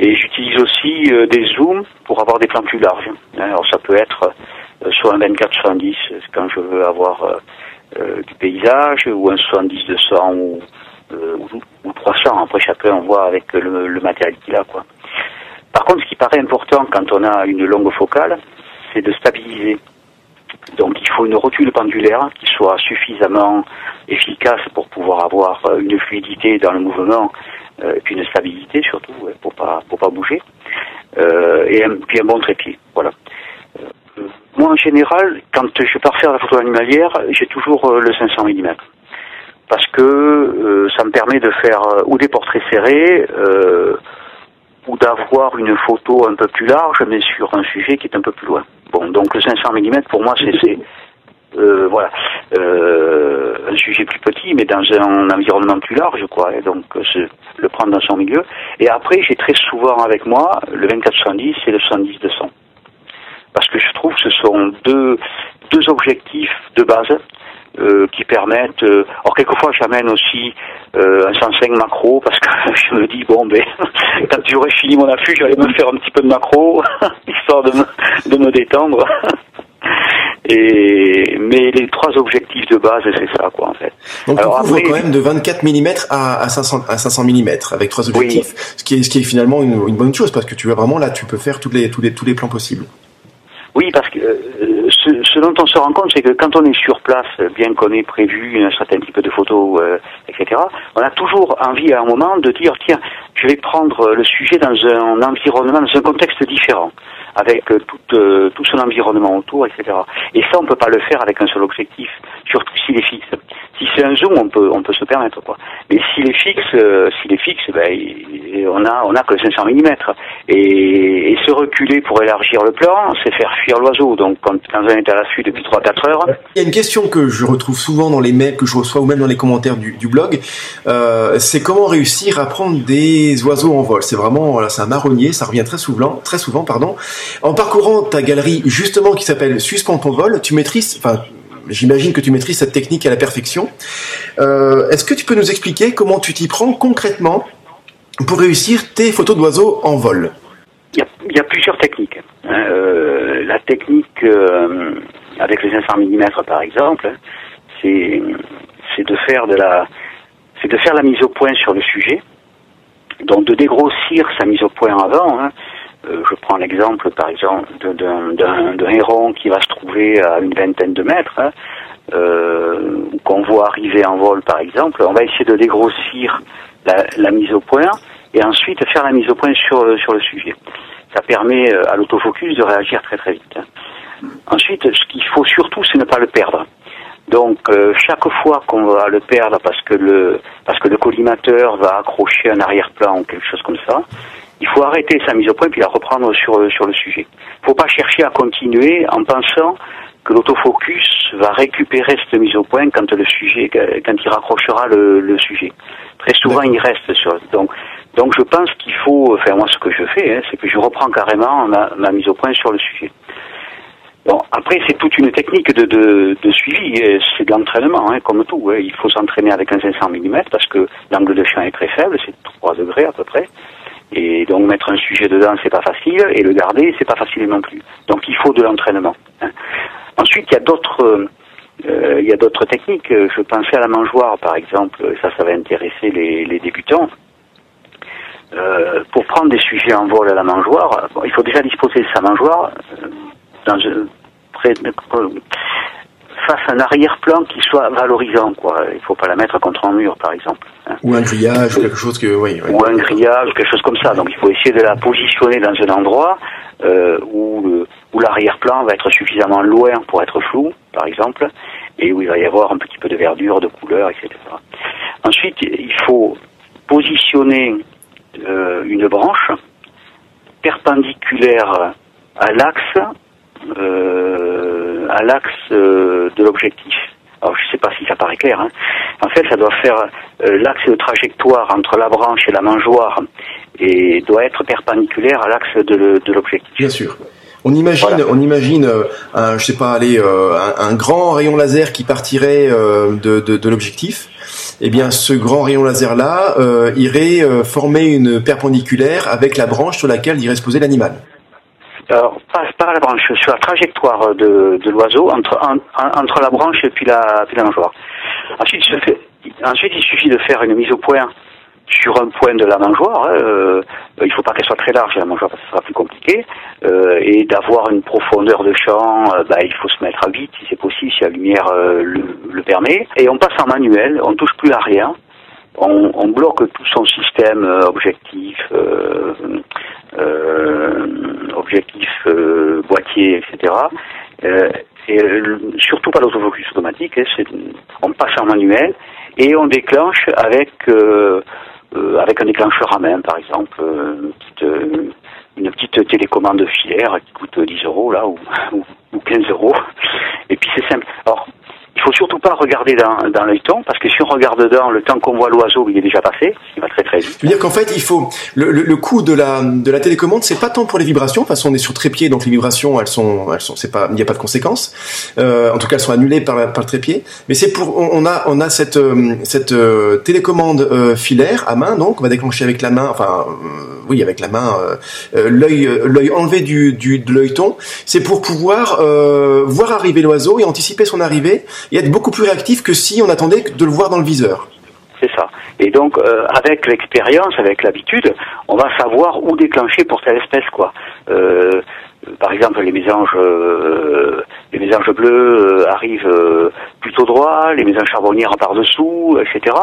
Et j'utilise aussi des zooms pour avoir des plans plus larges. Alors ça peut être soit un 24-70 quand je veux avoir du paysage, ou un 70-200 ou, ou, 300. Après chacun on voit avec le, le matériel qu'il a, quoi. Par contre, ce qui paraît important quand on a une longue focale, c'est de stabiliser. Donc il faut une rotule pendulaire qui soit suffisamment efficace pour pouvoir avoir euh, une fluidité dans le mouvement euh, et puis une stabilité surtout pour pas pour pas bouger euh, et un, puis un bon trépied. Voilà. moi en général, quand je pars faire la photo animalière, j'ai toujours le 500 mm parce que ça me permet de faire ou des portraits serrés ou d'avoir une photo un peu plus large, mais sur un sujet qui est un peu plus loin. Bon, donc le 500 mm, pour moi, c'est voilà, un sujet plus petit, mais dans un environnement plus large, quoi. Et donc, le prendre dans son milieu. Et après, j'ai très souvent avec moi le 24-70 et le 70-200. Parce que je trouve que ce sont deux, deux objectifs de base euh, qui permettent. Euh, alors quelquefois j'amène aussi euh, un 105 macro parce que je me dis bon ben quand j'aurai fini mon affût j'allais me faire un petit peu de macro histoire de me, de me détendre. Et mais les trois objectifs de base c'est ça quoi en fait. Donc Alors, tu couvres quand même de 24 mm à, à 500 à 500 mm avec trois objectifs, ce qui est ce qui est finalement une, une, bonne chose parce que tu vois vraiment là tu peux faire tous les tous les tous les plans possibles. Oui, parce que euh, dont on se rend compte, c'est que quand on est sur place, bien qu'on ait prévu un certain type de photos, euh, etc., on a toujours envie à un moment de dire, tiens, je vais prendre le sujet dans un environnement, dans un contexte différent avec euh, tout, euh, tout son environnement autour, etc. Et ça, on peut pas le faire avec un seul objectif, surtout s'il est fixe. Si c'est un zoom, on peut, on peut se permettre, quoi. Mais s'il est fixe, euh, s'il est fixe, ben, on a, on a que 500 mm. Et, et se reculer pour élargir le plan, c'est faire fuir l'oiseau. Donc, quand, quand on est à l'affût depuis 3-4 heures. Il y a une question que je retrouve souvent dans les mails que je reçois ou même dans les commentaires du, du blog. Euh, c'est comment réussir à prendre des oiseaux en vol? C'est vraiment, voilà, c'est un marronnier. Ça revient très souvent, très souvent, pardon. En parcourant ta galerie, justement, qui s'appelle Suspend ton vol, tu maîtrises, enfin, j'imagine que tu maîtrises cette technique à la perfection. Euh, est-ce que tu peux nous expliquer comment tu t'y prends concrètement pour réussir tes photos d'oiseaux en vol? Il y, a, plusieurs techniques. Hein. Euh, la technique euh, avec les 500 mm par exemple, c'est de faire de la c'est de faire la mise au point sur le sujet, donc de dégrossir sa mise au point avant. Hein. Euh, je prends l'exemple, par exemple, d'un héron qui va se trouver à une vingtaine de mètres, hein, euh, qu'on voit arriver en vol, par exemple. On va essayer de dégrossir la, mise au point et ensuite faire la mise au point sur, sur le sujet. Ça permet euh, à l'autofocus de réagir très très vite. Ensuite, ce qu'il faut surtout, c'est ne pas le perdre. Donc chaque fois qu'on va le perdre parce que le parce que le collimateur va accrocher un arrière-plan ou quelque chose comme ça, il faut arrêter sa mise au point puis la reprendre sur, euh, sur le sujet. Il faut pas chercher à continuer en pensant que l'autofocus va récupérer cette mise au point quand le sujet, quand il raccrochera le, sujet. Très souvent, il reste sur. Donc, donc, je pense qu'il faut, enfin moi, ce que je fais, hein, c'est que je reprends carrément ma, mise au point sur le sujet. Bon, après, c'est toute une technique de, de, suivi, c'est de l'entraînement, hein, comme tout. Hein. Il faut s'entraîner avec un 500 mm parce que l'angle de champ est très faible, c'est 3 degrés à peu près. Et donc mettre un sujet dedans, c'est pas facile, et le garder, c'est pas facile non plus. Donc il faut de l'entraînement. Hein. Ensuite, il y a d'autres, euh, il y a d'autres techniques. Je pensais à la mangeoire, par exemple. Ça, ça va intéresser les, les débutants. Euh, pour prendre des sujets en vol à la mangeoire, il faut déjà disposer de sa mangeoire euh, dans, près, face à un arrière-plan qui soit valorisant. Quoi. Il ne faut pas la mettre contre un mur, par exemple. Hein. Ou un grillage, quelque chose que... Oui, Ou un grillage, quelque chose comme ça. Donc il faut essayer de la positionner dans un endroit euh, où, où l'arrière-plan va être suffisamment loin pour être flou, par exemple, et où il va y avoir un petit peu de verdure, de couleur, etc. Ensuite, il faut positionner euh, une branche perpendiculaire à l'axe euh, à l'axe euh, de l'objectif. Alors je ne sais pas si ça paraît clair. Hein. En fait, ça doit faire euh, l'axe de trajectoire entre la branche et la mangeoire et doit être perpendiculaire à l'axe de, l'objectif. Bien sûr. On imagine, on imagine, un, je sais pas, aller un, grand rayon laser qui partirait de, de, l'objectif. Eh bien, ce grand rayon laser là irait former une perpendiculaire avec la branche sur laquelle irait se poser l'animal. Alors, pas, pas la branche, sur la trajectoire de, l'oiseau, entre, entre la branche et puis la, puis la mangeoire. Ensuite, ensuite, il suffit de faire une mise au point sur un point de la mangeoire. Hein, euh, il ne faut pas qu'elle soit très large, la mangeoire, parce que ça sera plus compliqué. Euh, et d'avoir une profondeur de champ, euh, bah, il faut se mettre à 8 si c'est possible, si la lumière le, le, permet. Et on passe en manuel, on touche plus à rien. On, on bloque tout son système objectif, euh, objectif euh, boîtier, etc. Euh, et surtout pas l'autofocus automatique, hein, on passe en manuel et on déclenche avec avec un déclencheur à main, par exemple, une petite, télécommande filaire qui coûte 10 euros là ou, ou 15 euros. Et puis c'est simple. Il faut surtout pas regarder dans, dans l'œilleton, parce que si on regarde dedans, le temps qu'on voit l'oiseau, il est déjà passé, il va très très vite. C'est-à-dire qu'en fait, il faut le, le, le coût de la de la télécommande, c'est pas tant pour les vibrations, parce qu'on est sur trépied, donc les vibrations, elles sont, elles sont, c'est pas, il n'y a pas de conséquences. Euh, en tout cas, elles sont annulées par, par le trépied. Mais c'est pour, on, a on a cette euh, cette euh, télécommande euh, filaire à main, donc on va déclencher avec la main, enfin oui, avec la main, l'œil l'œil enlevé du, du de l'œilleton. C'est pour pouvoir voir arriver l'oiseau et anticiper son arrivée et être beaucoup plus réactif que si on attendait de le voir dans le viseur. C'est ça. Et donc, euh, avec l'expérience, avec l'habitude, on va savoir où déclencher pour telle espèce, quoi. Euh, par exemple, les mésanges, euh, les mésanges bleus arrivent plutôt droit, les mésanges charbonnières par dessous, etc.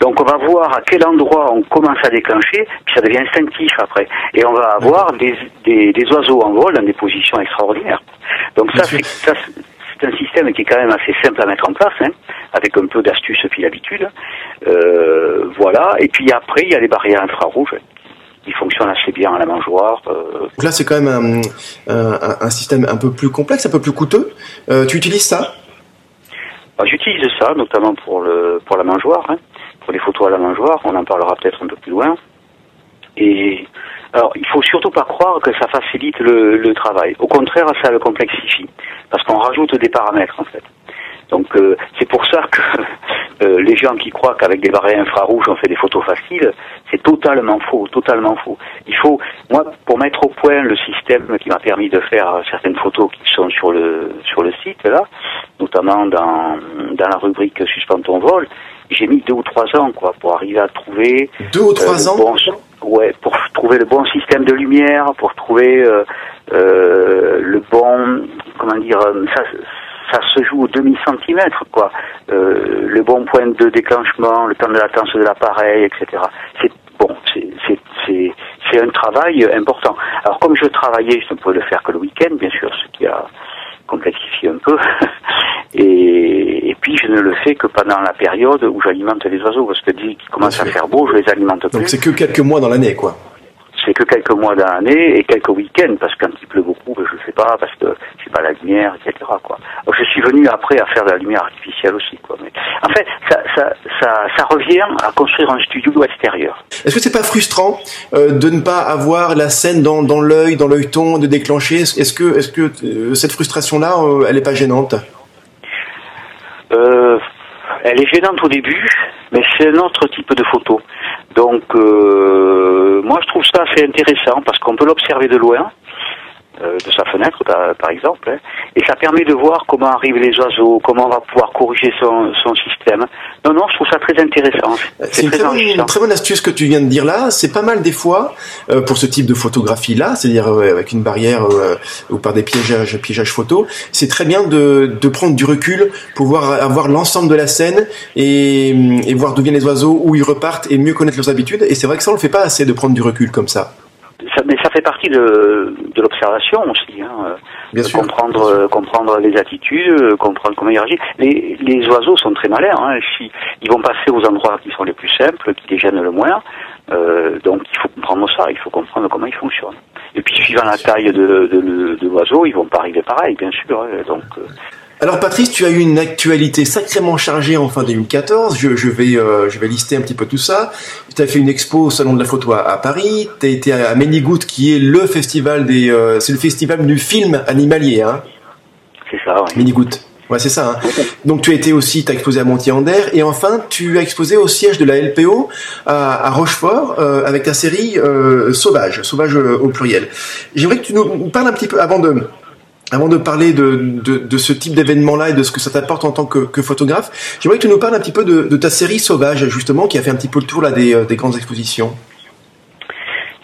Donc, on va voir à quel endroit on commence à déclencher, puis ça devient instinctif après. Et on va avoir des, des, des oiseaux en vol dans des positions extraordinaires. Donc ça, c'est ça, c'est un système qui est quand même assez simple à mettre en place, hein, avec un peu d'astuce puis d'habitude. Euh, voilà. Et puis après, il y a les barrières infrarouges qui fonctionnent assez bien à la mangeoire. Euh. Donc là, c'est quand même un, système un peu plus complexe, un peu plus coûteux. Euh, tu utilises ça? Bah, J'utilise ça, notamment pour le pour la mangeoire, hein, pour les photos à la mangeoire. On en parlera peut-être un peu plus loin. Et alors, il faut surtout pas croire que ça facilite le, le travail. Au contraire, ça le complexifie, parce qu'on rajoute des paramètres en fait. Donc euh, c'est pour ça que euh, les gens qui croient qu'avec des barrières infrarouges on fait des photos faciles, c'est totalement faux, totalement faux. Il faut, moi, pour mettre au point le système qui m'a permis de faire certaines photos qui sont sur le sur le site là, notamment dans dans la rubrique Suspend ton vol, j'ai mis deux ou trois ans quoi pour arriver à trouver deux ou trois euh, ans ouais, pour trouver le bon système de lumière, pour trouver euh, euh, le bon, comment dire, euh, ça, ça se joue au demi centimètre, quoi. Euh, le bon point de déclenchement, le temps de latence de l'appareil, etc. C'est bon, c'est un travail important. Alors comme je travaillais, je ne pouvais le faire que le week-end, bien sûr, ce qui a complexifié un peu. Et, et, puis je ne le fais que pendant la période où j'alimente les oiseaux, parce que dès qu'il commence à faire beau, je les alimente plus. Donc c'est que quelques mois dans l'année, quoi c'est que quelques mois dans l'année et quelques week-ends parce quand il pleut beaucoup, ben, je ne fais pas parce que j'ai pas la lumière, etc. Quoi. Alors, je suis venu après à faire de la lumière artificielle aussi. Quoi. Mais, en fait, ça, ça, ça, ça, revient à construire un studio extérieur. Est-ce que c'est pas frustrant euh, de ne pas avoir la scène dans, dans l'œil, dans l'œilleton, de déclencher? Est-ce que, est-ce que euh, cette frustration-là, euh, elle n'est pas gênante? Euh, Elle est gênante au début, mais c'est un autre type de photo. Donc, euh, moi, je trouve ça assez intéressant parce qu'on peut l'observer de loin, de sa fenêtre, par, exemple, hein, et ça permet de voir comment arrivent les oiseaux, comment on va pouvoir corriger son, son système. Non, non, je trouve ça très intéressant. C'est une, très bonne, astuce que tu viens de dire là. C'est pas mal des fois euh, pour ce type de photographie-là, c'est-à-dire euh, avec une barrière euh, ou par des piégeages, piégeages photo. C'est très bien de, de prendre du recul pour voir avoir l'ensemble de la scène et, et voir d'où viennent les oiseaux, où ils repartent et mieux connaître leurs habitudes. Et c'est vrai que ça, on le fait pas assez de prendre du recul comme ça mais ça fait partie de, de l'observation aussi. Hein. Bien sûr. Comprendre, comprendre les attitudes, comprendre comment ils réagissent. Les, les oiseaux sont très malins. Hein. Si, ils vont passer aux endroits qui sont les plus simples, qui les gênent le moins. Euh, donc il faut comprendre ça, il faut comprendre comment ils fonctionnent. Et puis suivant la taille de, de, de l'oiseau, ils vont pas arriver pareil, bien sûr. Hein. Donc euh, alors Patrice, tu as eu une actualité sacrément chargée en fin 2014. Je, je vais, euh, je vais lister un petit peu tout ça. Tu as fait une expo au Salon de la Photo à, Paris. Tu as été à Ménigout, qui est le festival des, euh, c'est le festival du film animalier, hein C'est ça. Oui. Ménigout. Ouais, c'est ça. Hein. Donc tu as été aussi, tu as exposé à Montier-Ander et enfin tu as exposé au siège de la LPO à, à Rochefort euh, avec ta série Sauvage, Sauvage au pluriel. J'aimerais que tu nous parles un petit peu avant de avant de parler de, ce type d'événement-là et de ce que ça t'apporte en tant que, photographe, j'aimerais que tu nous parles un petit peu de, ta série Sauvage, justement, qui a fait un petit peu le tour là, des, euh, des grandes expositions.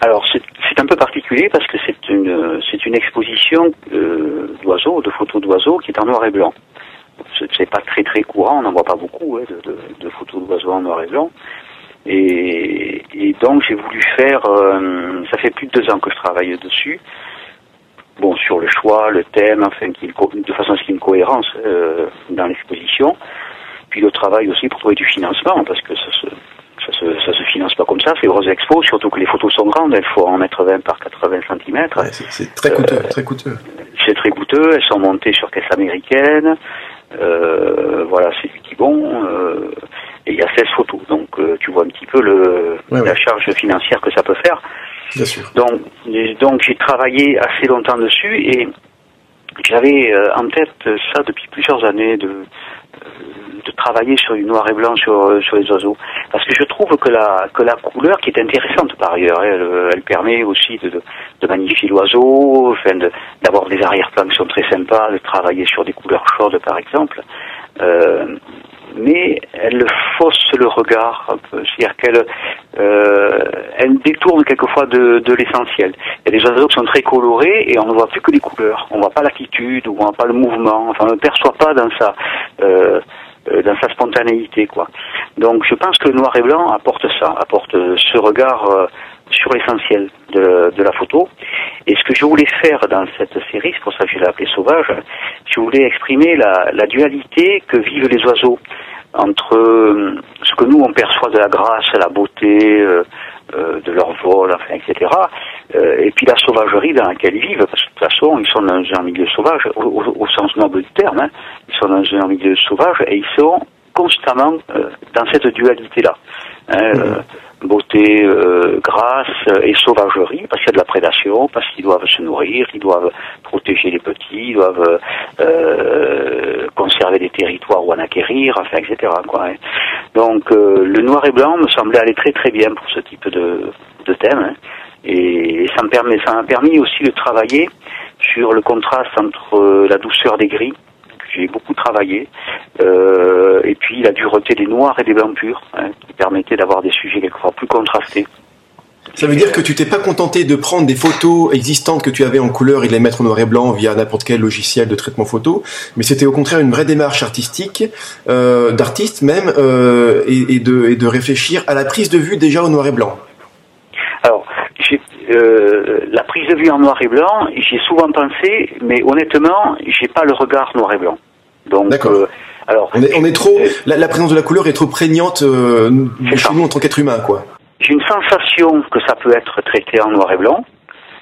Alors, c'est un peu particulier parce que c'est une, une exposition euh, d'oiseaux, de photos d'oiseaux qui est en noir et blanc. C'est pas très très courant, on n'en voit pas beaucoup hein, de, photos d'oiseaux en noir et blanc. Et, donc j'ai voulu faire, euh, ça fait plus de deux ans que je travaille dessus, bon, sur le choix, le thème, enfin, de façon à ce qu'il y ait une cohérence euh, dans l'exposition. Puis le travail aussi pour trouver du financement, parce que ça se, ça se, ça se finance pas comme ça, c'est grosses expos, surtout que les photos sont grandes, elles font 1m20 par 80 cm. c'est très coûteux, très coûteux. C'est très coûteux, elles sont montées sur caisse américaine, voilà, c'est du bon, et il y a 16 photos, donc tu vois un petit peu le, la charge financière que ça peut faire. Bien sûr. Donc, donc j'ai travaillé assez longtemps dessus et j'avais en tête ça depuis plusieurs années de de travailler sur du noir et blanc sur, euh, sur les oiseaux. Parce que je trouve que la, que la couleur, qui est intéressante par ailleurs, hein, elle, euh, elle permet aussi de, de, de magnifier l'oiseau, enfin d'avoir des arrière-plans qui sont très sympas, de travailler sur des couleurs chaudes par exemple. Euh, mais elle fausse le regard c'est-à-dire qu'elle euh, elle détourne quelquefois de, l'essentiel. Il y a des oiseaux qui sont très colorés et on ne voit plus que les couleurs. On ne voit pas l'attitude, on ne voit pas le mouvement, enfin on ne perçoit pas dans sa euh, euh, dans sa spontanéité quoi. Donc je pense que le noir et blanc apporte ça, apporte ce regard sur l'essentiel de, la photo. Et ce que je voulais faire dans cette série, c'est pour ça que je l'ai appelé Sauvage, je voulais exprimer la, dualité que vivent les oiseaux entre euh, ce que nous on perçoit de la grâce, la beauté, euh, de leur vol, enfin, etc. Euh, et puis la sauvagerie dans laquelle ils vivent, parce que de toute façon, ils sont dans un milieu sauvage, au, sens noble du terme, hein. ils sont dans un milieu sauvage et ils sont constamment euh, dans cette dualité-là. Hein, mmh beauté, euh, grâce et sauvagerie, parce qu'il y a de la prédation, parce qu'ils doivent se nourrir, ils doivent protéger les petits, ils doivent euh, conserver des territoires ou en acquérir, enfin, etc. Quoi, hein. Donc euh, le noir et blanc me semblait aller très très bien pour ce type de, de thème, hein. et ça me permet, ça m'a permis aussi de travailler sur le contraste entre la douceur des gris j'ai beaucoup travaillé. Euh, et puis la dureté des noirs et des blancs purs, hein, qui permettait d'avoir des sujets quelquefois plus contrastés. Ça veut dire que tu t'es pas contenté de prendre des photos existantes que tu avais en couleur et de les mettre en noir et blanc via n'importe quel logiciel de traitement photo, mais c'était au contraire une vraie démarche artistique, euh, d'artiste même, euh, et, et, de, et de réfléchir à la prise de vue déjà au noir et blanc. Alors, euh, la prise de vue en noir et blanc, j'y ai souvent pensé, mais honnêtement, j'ai pas le regard noir et blanc. Donc, euh, alors, on est, on est trop, la, présence de la couleur est trop prégnante euh, chez nous en tant qu'être humain, quoi. J'ai une sensation que ça peut être traité en noir et blanc.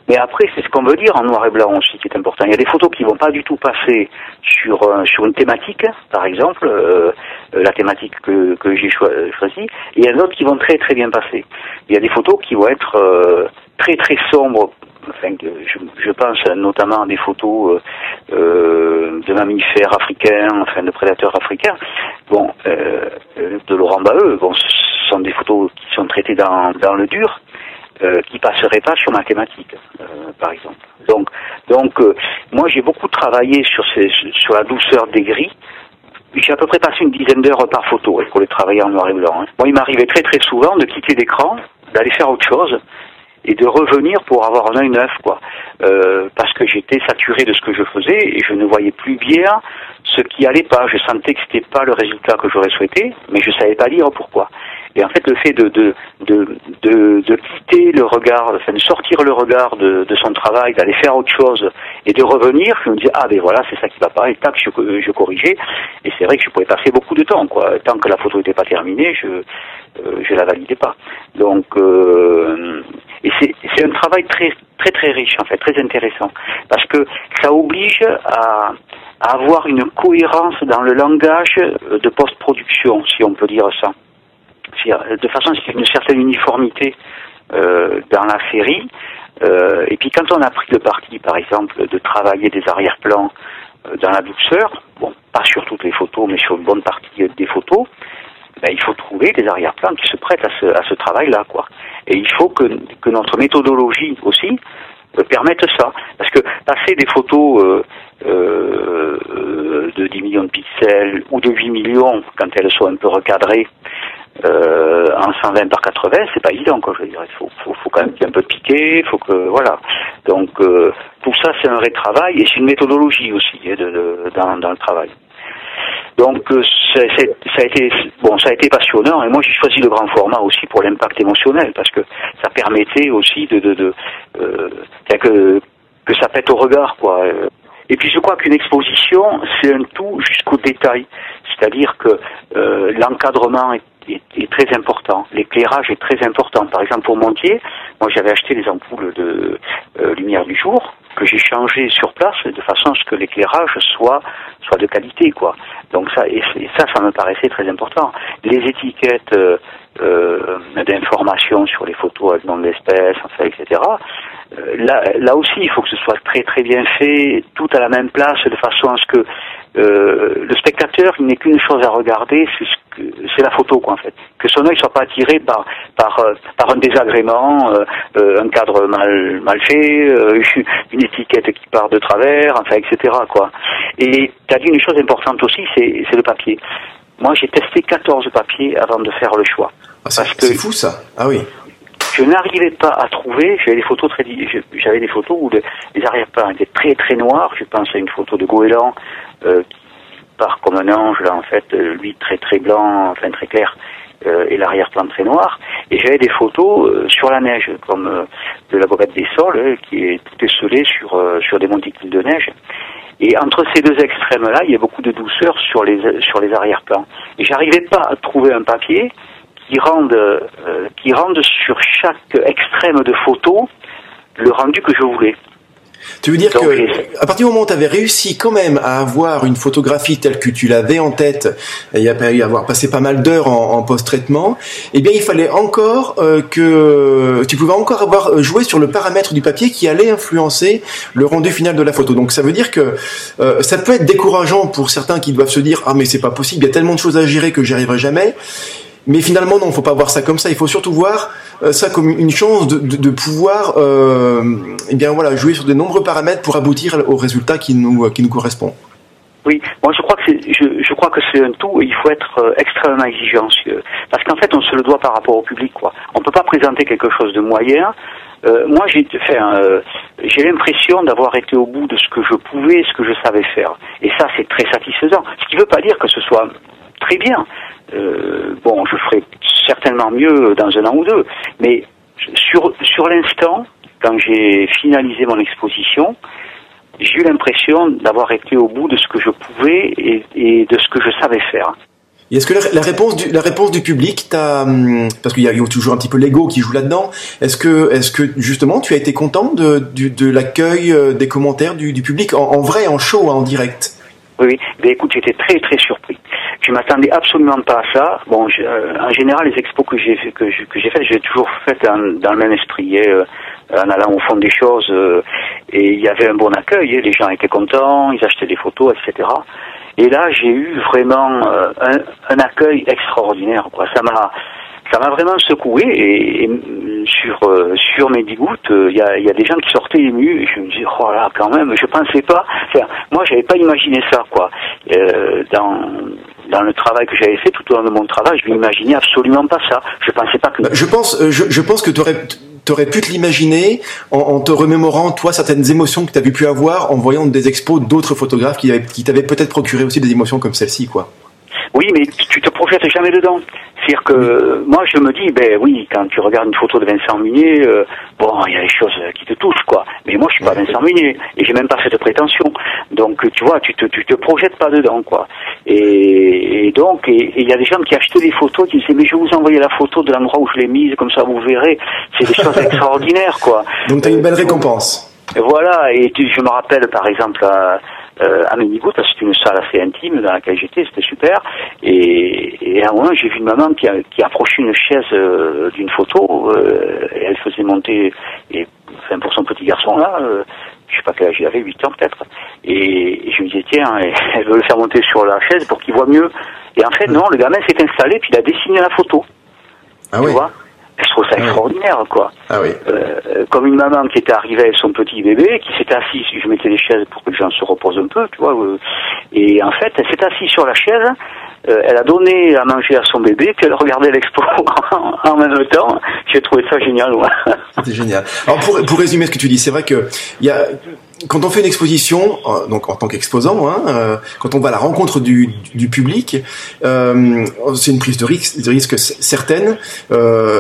Mais après, c'est ce qu'on veut dire en noir et blanc aussi qui est important. Il y a des photos qui vont pas du tout passer sur euh, sur une thématique, par exemple, euh, euh, la thématique que, que j'ai choisie, et il y en a d'autres qui vont très très bien passer. Il y a des photos qui vont être très très sombres. Enfin, je, pense notamment à des photos de mammifères africains, enfin de prédateurs africains. Bon, de Laurent Baheux, bon, ce sont des photos qui sont traitées dans, dans le dur, euh, qui passerait pas sur mathématiques, euh, par exemple. Donc, donc euh, moi j'ai beaucoup travaillé sur, sur la douceur des gris. J'ai à peu près passé une dizaine d'heures par photo pour les travailler en noir et blanc. Hein. Moi, il m'arrivait très très souvent de quitter l'écran, d'aller faire autre chose et de revenir pour avoir un œil neuf, quoi. Euh, parce que j'étais saturé de ce que je faisais et je ne voyais plus bien ce qui allait pas. Je sentais que c'était pas le résultat que j'aurais souhaité, mais je savais pas dire pourquoi. Et en fait, le fait de, de, de, de, quitter le regard, enfin de sortir le regard de, de son travail, d'aller faire autre chose et de revenir, je me disais, ah ben voilà, c'est ça qui va pas, et tac, je, je corrigeais. Et c'est vrai que je pouvais passer beaucoup de temps, quoi. Tant que la photo n'était pas terminée, je euh, je la validais pas. Donc, euh, et c'est un travail très très très riche, en fait, très intéressant. Parce que ça oblige à, à avoir une cohérence dans le langage de post-production, si on peut dire ça de façon à ce qu'il y ait une certaine uniformité euh, dans la série. Euh, et puis quand on a pris le parti, par exemple, de travailler des arrière-plans euh, dans la douceur, bon, pas sur toutes les photos, mais sur une bonne partie des photos, ben, il faut trouver des arrière-plans qui se prêtent à ce, à ce travail-là, quoi. Et il faut que, que notre méthodologie aussi permette ça. Parce que passer des photos euh, euh, de 10 millions de pixels ou de 8 millions, quand elles sont un peu recadrées, euh, en 120 par 80, c'est pas évident, quoi. Je veux dire, il faut, faut, faut quand même qu'il y ait un peu de piqué, faut que, voilà. Donc, euh, tout ça, c'est un vrai travail et c'est une méthodologie aussi hein, dans, dans, le travail. Donc, euh, ça a été, bon, ça a été passionnant et moi j'ai choisi le grand format aussi pour l'impact émotionnel parce que ça permettait aussi de, de, de euh, que ça pète au regard, quoi. Et puis je crois qu'une exposition, c'est un tout jusqu'au détail. C'est-à-dire que euh, l'encadrement est, est, très important important. L'éclairage est très important. Par exemple, pour Montier, moi j'avais acheté des ampoules de euh, lumière du jour que j'ai changé sur place de façon à ce que l'éclairage soit soit de qualité, quoi. Donc ça et, ça, ça me paraissait très important. Les étiquettes euh, euh d'informations sur les photos avec nom d'espèce, enfin, etc. Euh, là, là aussi, il faut que ce soit très très bien fait, tout à la même place, de façon à ce que euh, le spectateur, il n'ait qu'une chose à regarder, c'est la photo, quoi, en fait. Que son œil soit pas attiré par par euh, par un désagrément, euh, un cadre mal mal fait, une étiquette qui part de travers, enfin, etc. Quoi. Et tu as dit une chose importante aussi, c'est c'est le papier. Moi, j'ai testé 14 papiers avant de faire le choix. Ah, c'est fou ça. Ah oui je n'arrivais pas à trouver. J'avais des photos où les arrière-plans étaient très très noirs. Je pense à une photo de Goéland euh, qui part comme un ange là en fait, euh, lui très très blanc, enfin très clair. Euh, et l'arrière-plan très noir. Et j'avais des photos euh, sur la neige, comme de la bobette des sols, qui est tout esselée sur, sur des monticules de neige. Et entre ces deux extrêmes-là, il y a beaucoup de douceur sur les, sur les arrière-plans. Et j'arrivais pas à trouver un papier qui rende, euh, qui rende sur chaque extrême de photo le rendu que je voulais. Tu veux dire que à partir du moment où tu avais réussi quand même à avoir une photographie telle que tu l'avais en tête, et y avoir passé pas mal d'heures en, post-traitement, eh bien il fallait encore euh, que tu pouvais encore avoir joué sur le paramètre du papier qui allait influencer le rendu final de la photo. Donc ça veut dire que euh, ça peut être décourageant pour certains qui doivent se dire ah mais c'est pas possible, il y a tellement de choses à gérer que j'y arriverai jamais. Mais finalement, non, faut pas voir ça comme ça. Il faut surtout voir euh, ça comme une chance de, pouvoir, euh, eh bien voilà, jouer sur de nombreux paramètres pour aboutir au résultat qui nous qui nous correspond. Oui, moi je crois que c'est, je, crois que c'est un tout. Et il faut être euh, extrêmement exigeant, parce qu'en fait, on se le doit par rapport au public. Quoi. On peut pas présenter quelque chose de moyen. Euh, moi, j'ai, euh, j'ai l'impression d'avoir été au bout de ce que je pouvais, ce que je savais faire. Et ça, c'est très satisfaisant. Ce qui ne veut pas dire que ce soit très bien. Euh, bon, je ferai certainement mieux dans un an ou deux, mais sur, sur l'instant, quand j'ai finalisé mon exposition, j'ai eu l'impression d'avoir été au bout de ce que je pouvais et, de ce que je savais faire. est-ce que la, réponse du, la réponse du public, hum, parce qu'il y a toujours un petit peu l'ego qui joue là-dedans, est-ce que, est-ce que justement tu as été content de, de, l'accueil euh, des commentaires du, public en, vrai, en show, en direct? Oui, oui. écoute, j'étais très très surpris. Je m'attendais absolument pas à ça. Bon, euh, en général, les expos que j'ai que j'ai faites, j'ai toujours fait dans, le même esprit, euh, en allant au fond des choses. Euh, et il y avait un bon accueil. Les gens étaient contents, ils achetaient des photos, etc. Et là, j'ai eu vraiment un, un, accueil extraordinaire. Quoi. Ça m'a ça m'a vraiment secoué et, sur euh, sur mes digouttes, il y, a, y, a, des gens qui sortaient émus et je me dis oh là quand même, je pensais pas. Enfin, moi j'avais pas imaginé ça quoi. Euh, dans dans le travail que j'avais fait tout au long de mon travail, je m'imaginais absolument pas ça. Je pensais pas que. Bah, je pense euh, je, pense que tu aurais pu te l'imaginer en, en, te remémorant toi certaines émotions que tu avais pu avoir en voyant des expos d'autres photographes qui, qui t'avaient peut-être procuré aussi des émotions comme celle-ci quoi. Oui, mais tu te projettes jamais dedans. C'est-à-dire que moi, je me dis, ben oui, quand tu regardes une photo de Vincent Munier, euh, bon, il y a des choses qui te touchent, quoi. Mais moi, je suis pas Vincent Munier et j'ai même pas cette prétention. Donc, tu vois, tu te, tu te projettes pas dedans, quoi. Et, donc, il y a des gens qui achetaient des photos, qui disaient, mais je vais vous envoyer la photo de l'endroit où je l'ai mise, comme ça vous verrez. C'est des choses extraordinaires, quoi. Donc, tu as une belle récompense. Voilà, et je me rappelle par exemple à, euh, à Ménigout, c'est une salle assez intime dans laquelle j'étais, c'était super. Et, et, à un moment, j'ai vu une maman qui, a, qui approchait une chaise euh, d'une photo, euh, et elle faisait monter, et, enfin pour son petit garçon là, euh, je sais pas quel âge il avait, 8 ans peut-être. Et, je me disais, tiens, elle veut le faire monter sur la chaise pour qu'il voit mieux. Et en fait, non, le gamin s'est installé, puis il a dessiné la photo. Ah tu oui. vois? Je trouve ça extraordinaire, quoi. Ah oui. Euh, comme une maman qui était arrivée avec son petit bébé, qui s'était assise, je mettais les chaises pour que les gens se reposent un peu, tu vois. Euh, et en fait, elle s'est assise sur la chaise, euh, elle a donné à manger à son bébé, puis elle regardait l'expo en même temps. J'ai trouvé ça génial, ouais. C'est génial. Alors pour, pour résumer ce que tu dis, c'est vrai que il y a quand on fait une exposition, euh, donc en tant qu'exposant, hein, euh, quand on va à la rencontre du, du public, euh, c'est une prise de risque, de risque certaine,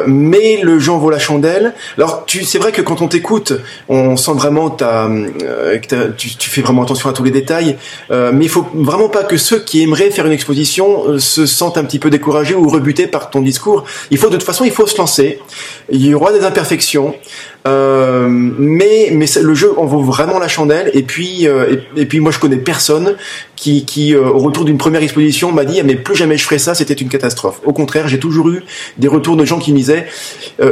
mais le genre vaut la chandelle. Alors, c'est vrai que quand on t'écoute, on sent vraiment que tu, fais vraiment attention à tous les détails, mais il faut vraiment pas que ceux qui aimeraient faire une exposition se sentent un petit peu découragés ou rebutés par ton discours. Il faut de toute façon, il faut se lancer. Il y aura des imperfections. Euh, mais mais le jeu en vaut vraiment la chandelle. Et puis euh, et, puis moi je connais personne qui qui euh, au retour d'une première exposition m'a dit ah, mais plus jamais je ferai ça, c'était une catastrophe. Au contraire, j'ai toujours eu des retours de gens qui me disaient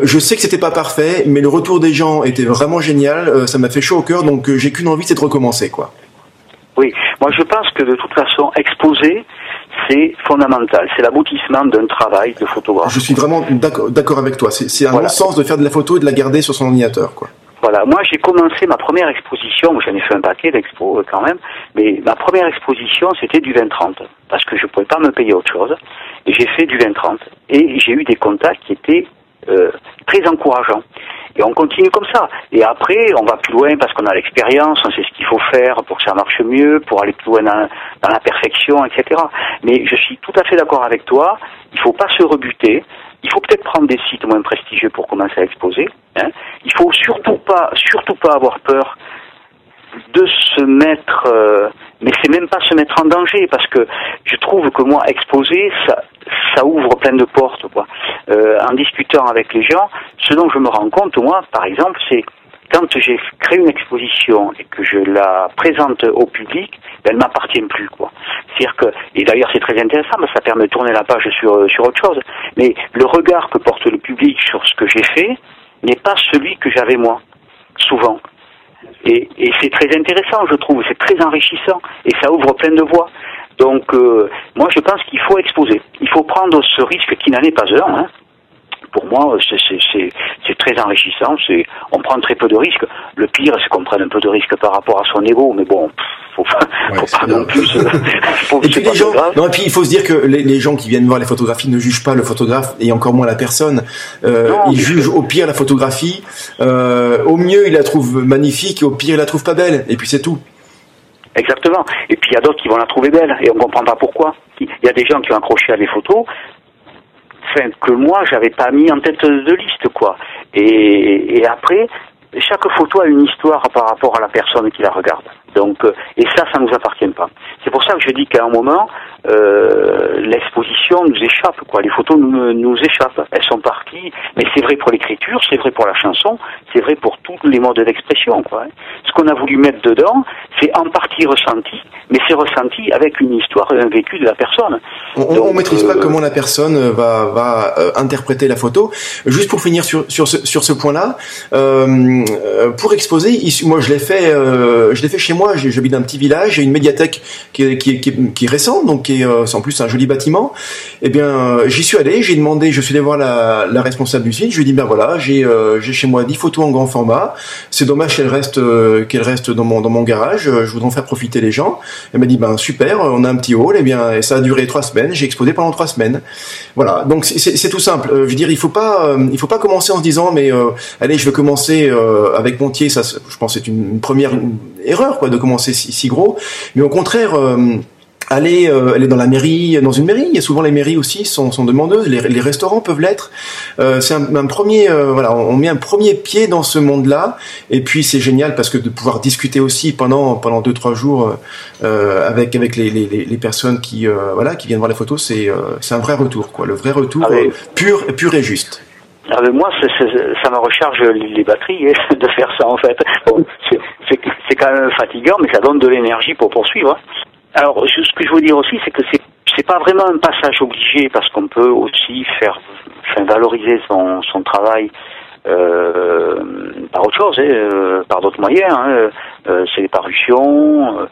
je sais que c'était pas parfait, mais le retour des gens était vraiment génial. ça m'a fait chaud au cœur, donc j'ai qu'une envie, c'est de recommencer quoi. Oui, moi je pense que de toute façon exposer c'est fondamental. C'est l'aboutissement d'un travail de photographe. Je suis vraiment d'accord avec toi. C'est un bon sens de faire de la photo et de la garder sur son ordinateur. Quoi. Voilà, moi j'ai commencé ma première exposition, j'en ai fait un paquet d'expos euh, quand même, mais ma première exposition c'était du 20-30, parce que je ne pouvais pas me payer autre chose, et j'ai fait du 20-30, et j'ai eu des contacts qui étaient euh, très encourageants. Et on continue comme ça. Et après, on va plus loin parce qu'on a l'expérience, on sait ce qu'il faut faire pour que ça marche mieux, pour aller plus loin dans, la perfection, etc. Mais je suis tout à fait d'accord avec toi. Il faut pas se rebuter. Il faut peut-être prendre des sites moins prestigieux pour commencer à exposer. Hein. Il faut surtout pas, surtout pas avoir peur de se mettre, euh, mais c'est même pas se mettre en danger parce que je trouve que moi exposer ça, ça ouvre plein de portes quoi. Euh, en discutant avec les gens, ce dont je me rends compte moi, par exemple, c'est quand j'ai créé une exposition et que je la présente au public, ben, elle m'appartient plus quoi. C'est-à-dire que et d'ailleurs c'est très intéressant, parce que ça permet de tourner la page sur sur autre chose. Mais le regard que porte le public sur ce que j'ai fait n'est pas celui que j'avais moi, souvent. Et, c'est très intéressant, je trouve, c'est très enrichissant et ça ouvre plein de voies. Donc, euh, moi, je pense qu'il faut exposer. Il faut prendre ce risque qui n'en est pas un. Hein. Pour moi, c'est très enrichissant. On prend très peu de risques. Le pire, c'est qu'on prenne un peu de risques par rapport à son ego, mais bon, faut faut pas non plus. et puis les gens, non, et puis il faut se dire que les, gens qui viennent voir les photographies ne jugent pas le photographe et encore moins la personne. Euh, ils jugent au pire la photographie. Euh, au mieux, ils la trouvent magnifique, et au pire, ils la trouvent pas belle. Et puis c'est tout. Exactement. Et puis il y a d'autres qui vont la trouver belle et on comprend pas pourquoi. Il y a des gens qui ont accroché à des photos enfin, que moi j'avais pas mis en tête de liste quoi. Et, et après, chaque photo a une histoire par rapport à la personne qui la regarde. Donc, euh, et ça, ça nous appartient pas. C'est pour ça que je dis qu'à un moment, euh, l'exposition nous échappe, quoi. Les photos nous, nous échappent. Elles sont parties, mais c'est vrai pour l'écriture, c'est vrai pour la chanson, c'est vrai pour tous les modes d'expression, quoi. Ce qu'on a voulu mettre dedans, c'est en partie ressenti, mais c'est ressenti avec une histoire, un vécu de la personne. On, ne maîtrise pas euh, comment la personne va, va euh, interpréter la photo. Juste pour finir sur, sur ce, sur ce point-là, pour exposer, moi je l'ai fait, je l'ai fait chez moi. J'habite dans un petit village, j'ai une médiathèque qui est, qui, qui, est récente, donc qui est euh, en plus un joli bâtiment. Eh bien, euh, j'y suis allé, j'ai demandé, je suis allé voir la, responsable du site, je lui ai dit ben voilà, j'ai euh, chez moi 10 photos en grand format. C'est dommage qu'elles restent qu'elles restent dans mon dans mon garage. Je voudrais en faire profiter les gens. Elle m'a dit ben super, on a un petit hall. Eh bien, et ça a duré trois semaines. J'ai exposé pendant trois semaines. Voilà, donc c'est tout simple. je veux dire, il faut pas il faut pas commencer en se disant mais allez, je vais commencer avec Montier. Ça, je pense, c'est une, première erreur quoi de commencer si, si gros. Mais au contraire aller euh, aller dans la mairie, dans une mairie. Et souvent les mairies aussi sont, sont demandeuses. Les, les restaurants peuvent l'être. Euh, c'est un, un, premier, euh, voilà, on, met un premier pied dans ce monde-là. Et puis c'est génial parce que de pouvoir discuter aussi pendant pendant deux trois jours euh, avec avec les, les, les personnes qui voilà qui viennent voir les photos, c'est c'est un vrai retour quoi, le vrai retour ah pur pur et juste. Ah moi, ça me recharge les batteries de faire ça en fait. Bon, c'est quand même fatigant, mais ça donne de l'énergie pour poursuivre. Alors, ce que je veux dire aussi, c'est que c'est c'est pas vraiment un passage obligé parce qu'on peut aussi faire, enfin, valoriser son, son travail euh, par autre chose, hein, euh, par d'autres moyens. Hein, euh, c'est les parutions,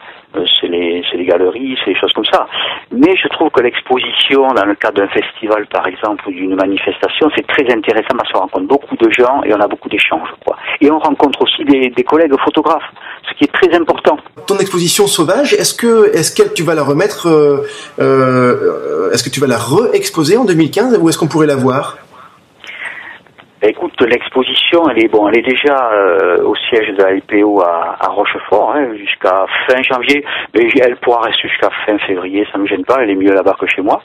c'est les, les, galeries, c'est des choses comme ça. Mais je trouve que l'exposition, dans le cadre d'un festival par exemple ou d'une manifestation, c'est très intéressant parce qu'on rencontre beaucoup de gens et on a beaucoup d'échanges. Et on rencontre aussi des, collègues photographes, ce qui est très important. Ton exposition sauvage, est-ce que est-ce que tu vas la remettre, est-ce que tu vas la re-exposer en 2015 ou est-ce qu'on pourrait la voir? Écoute, l'exposition, elle est bon, elle est déjà euh, au siège de la LPO à, à Rochefort hein, jusqu'à fin janvier, mais elle pourra rester jusqu'à fin février, ça me gêne pas, elle est mieux là-bas que chez moi.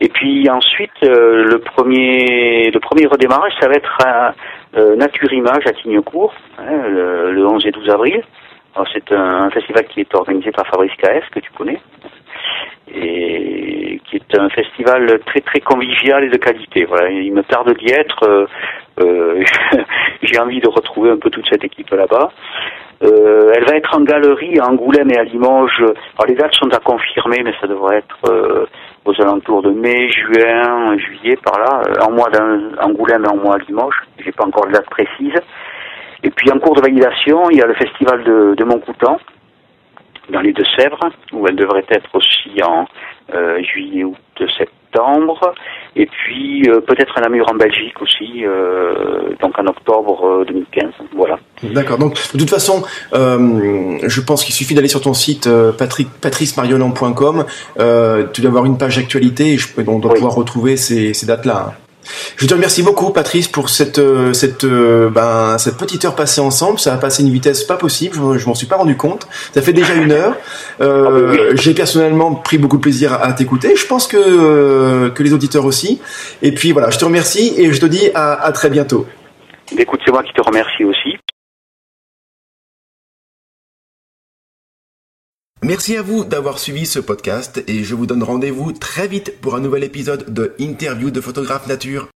Et puis ensuite, euh, le premier, le premier redémarrage, ça va être un euh, Nature Image à Tignecourt, hein, le, le 11 et 12 avril. C'est un, un, festival qui est organisé par Fabrice KF, que tu connais, et qui est un festival très très convivial et de qualité. Voilà, il me tarde d'y être. Euh, euh, J'ai envie de retrouver un peu toute cette équipe là-bas. Euh, elle va être en galerie à Angoulême et à Limoges. Alors les dates sont à confirmer, mais ça devrait être euh, aux alentours de mai, juin, juillet, par là. En mois d'Angoulême et en mois à Limoges. J'ai pas encore de date précise. Et puis en cours de validation, il y a le festival de, de Montcoutan, dans les Deux-Sèvres, où elle devrait être aussi en euh, juillet, août, septembre. Et puis euh, peut-être un Namur en Belgique aussi, euh, donc en octobre 2015. Voilà. D'accord. Donc de toute façon, je pense qu'il suffit d'aller sur ton site patrick, patricemariolan.com. tu dois avoir une page d'actualité et je peux donc, pouvoir retrouver ces, ces dates-là. Je te remercie beaucoup, Patrice, pour cette euh, cette euh, ben cette petite heure passée ensemble. Ça a passé une vitesse pas possible. Je, je m'en suis pas rendu compte. Ça fait déjà une heure. Euh, J'ai personnellement pris beaucoup de plaisir à, t'écouter. Je pense que euh, que les auditeurs aussi. Et puis voilà, je te remercie et je te dis à, à très bientôt. Écoute, c'est moi qui te remercie aussi. Merci à vous d'avoir suivi ce podcast et je vous donne rendez-vous très vite pour un nouvel épisode de Interview de photographe nature.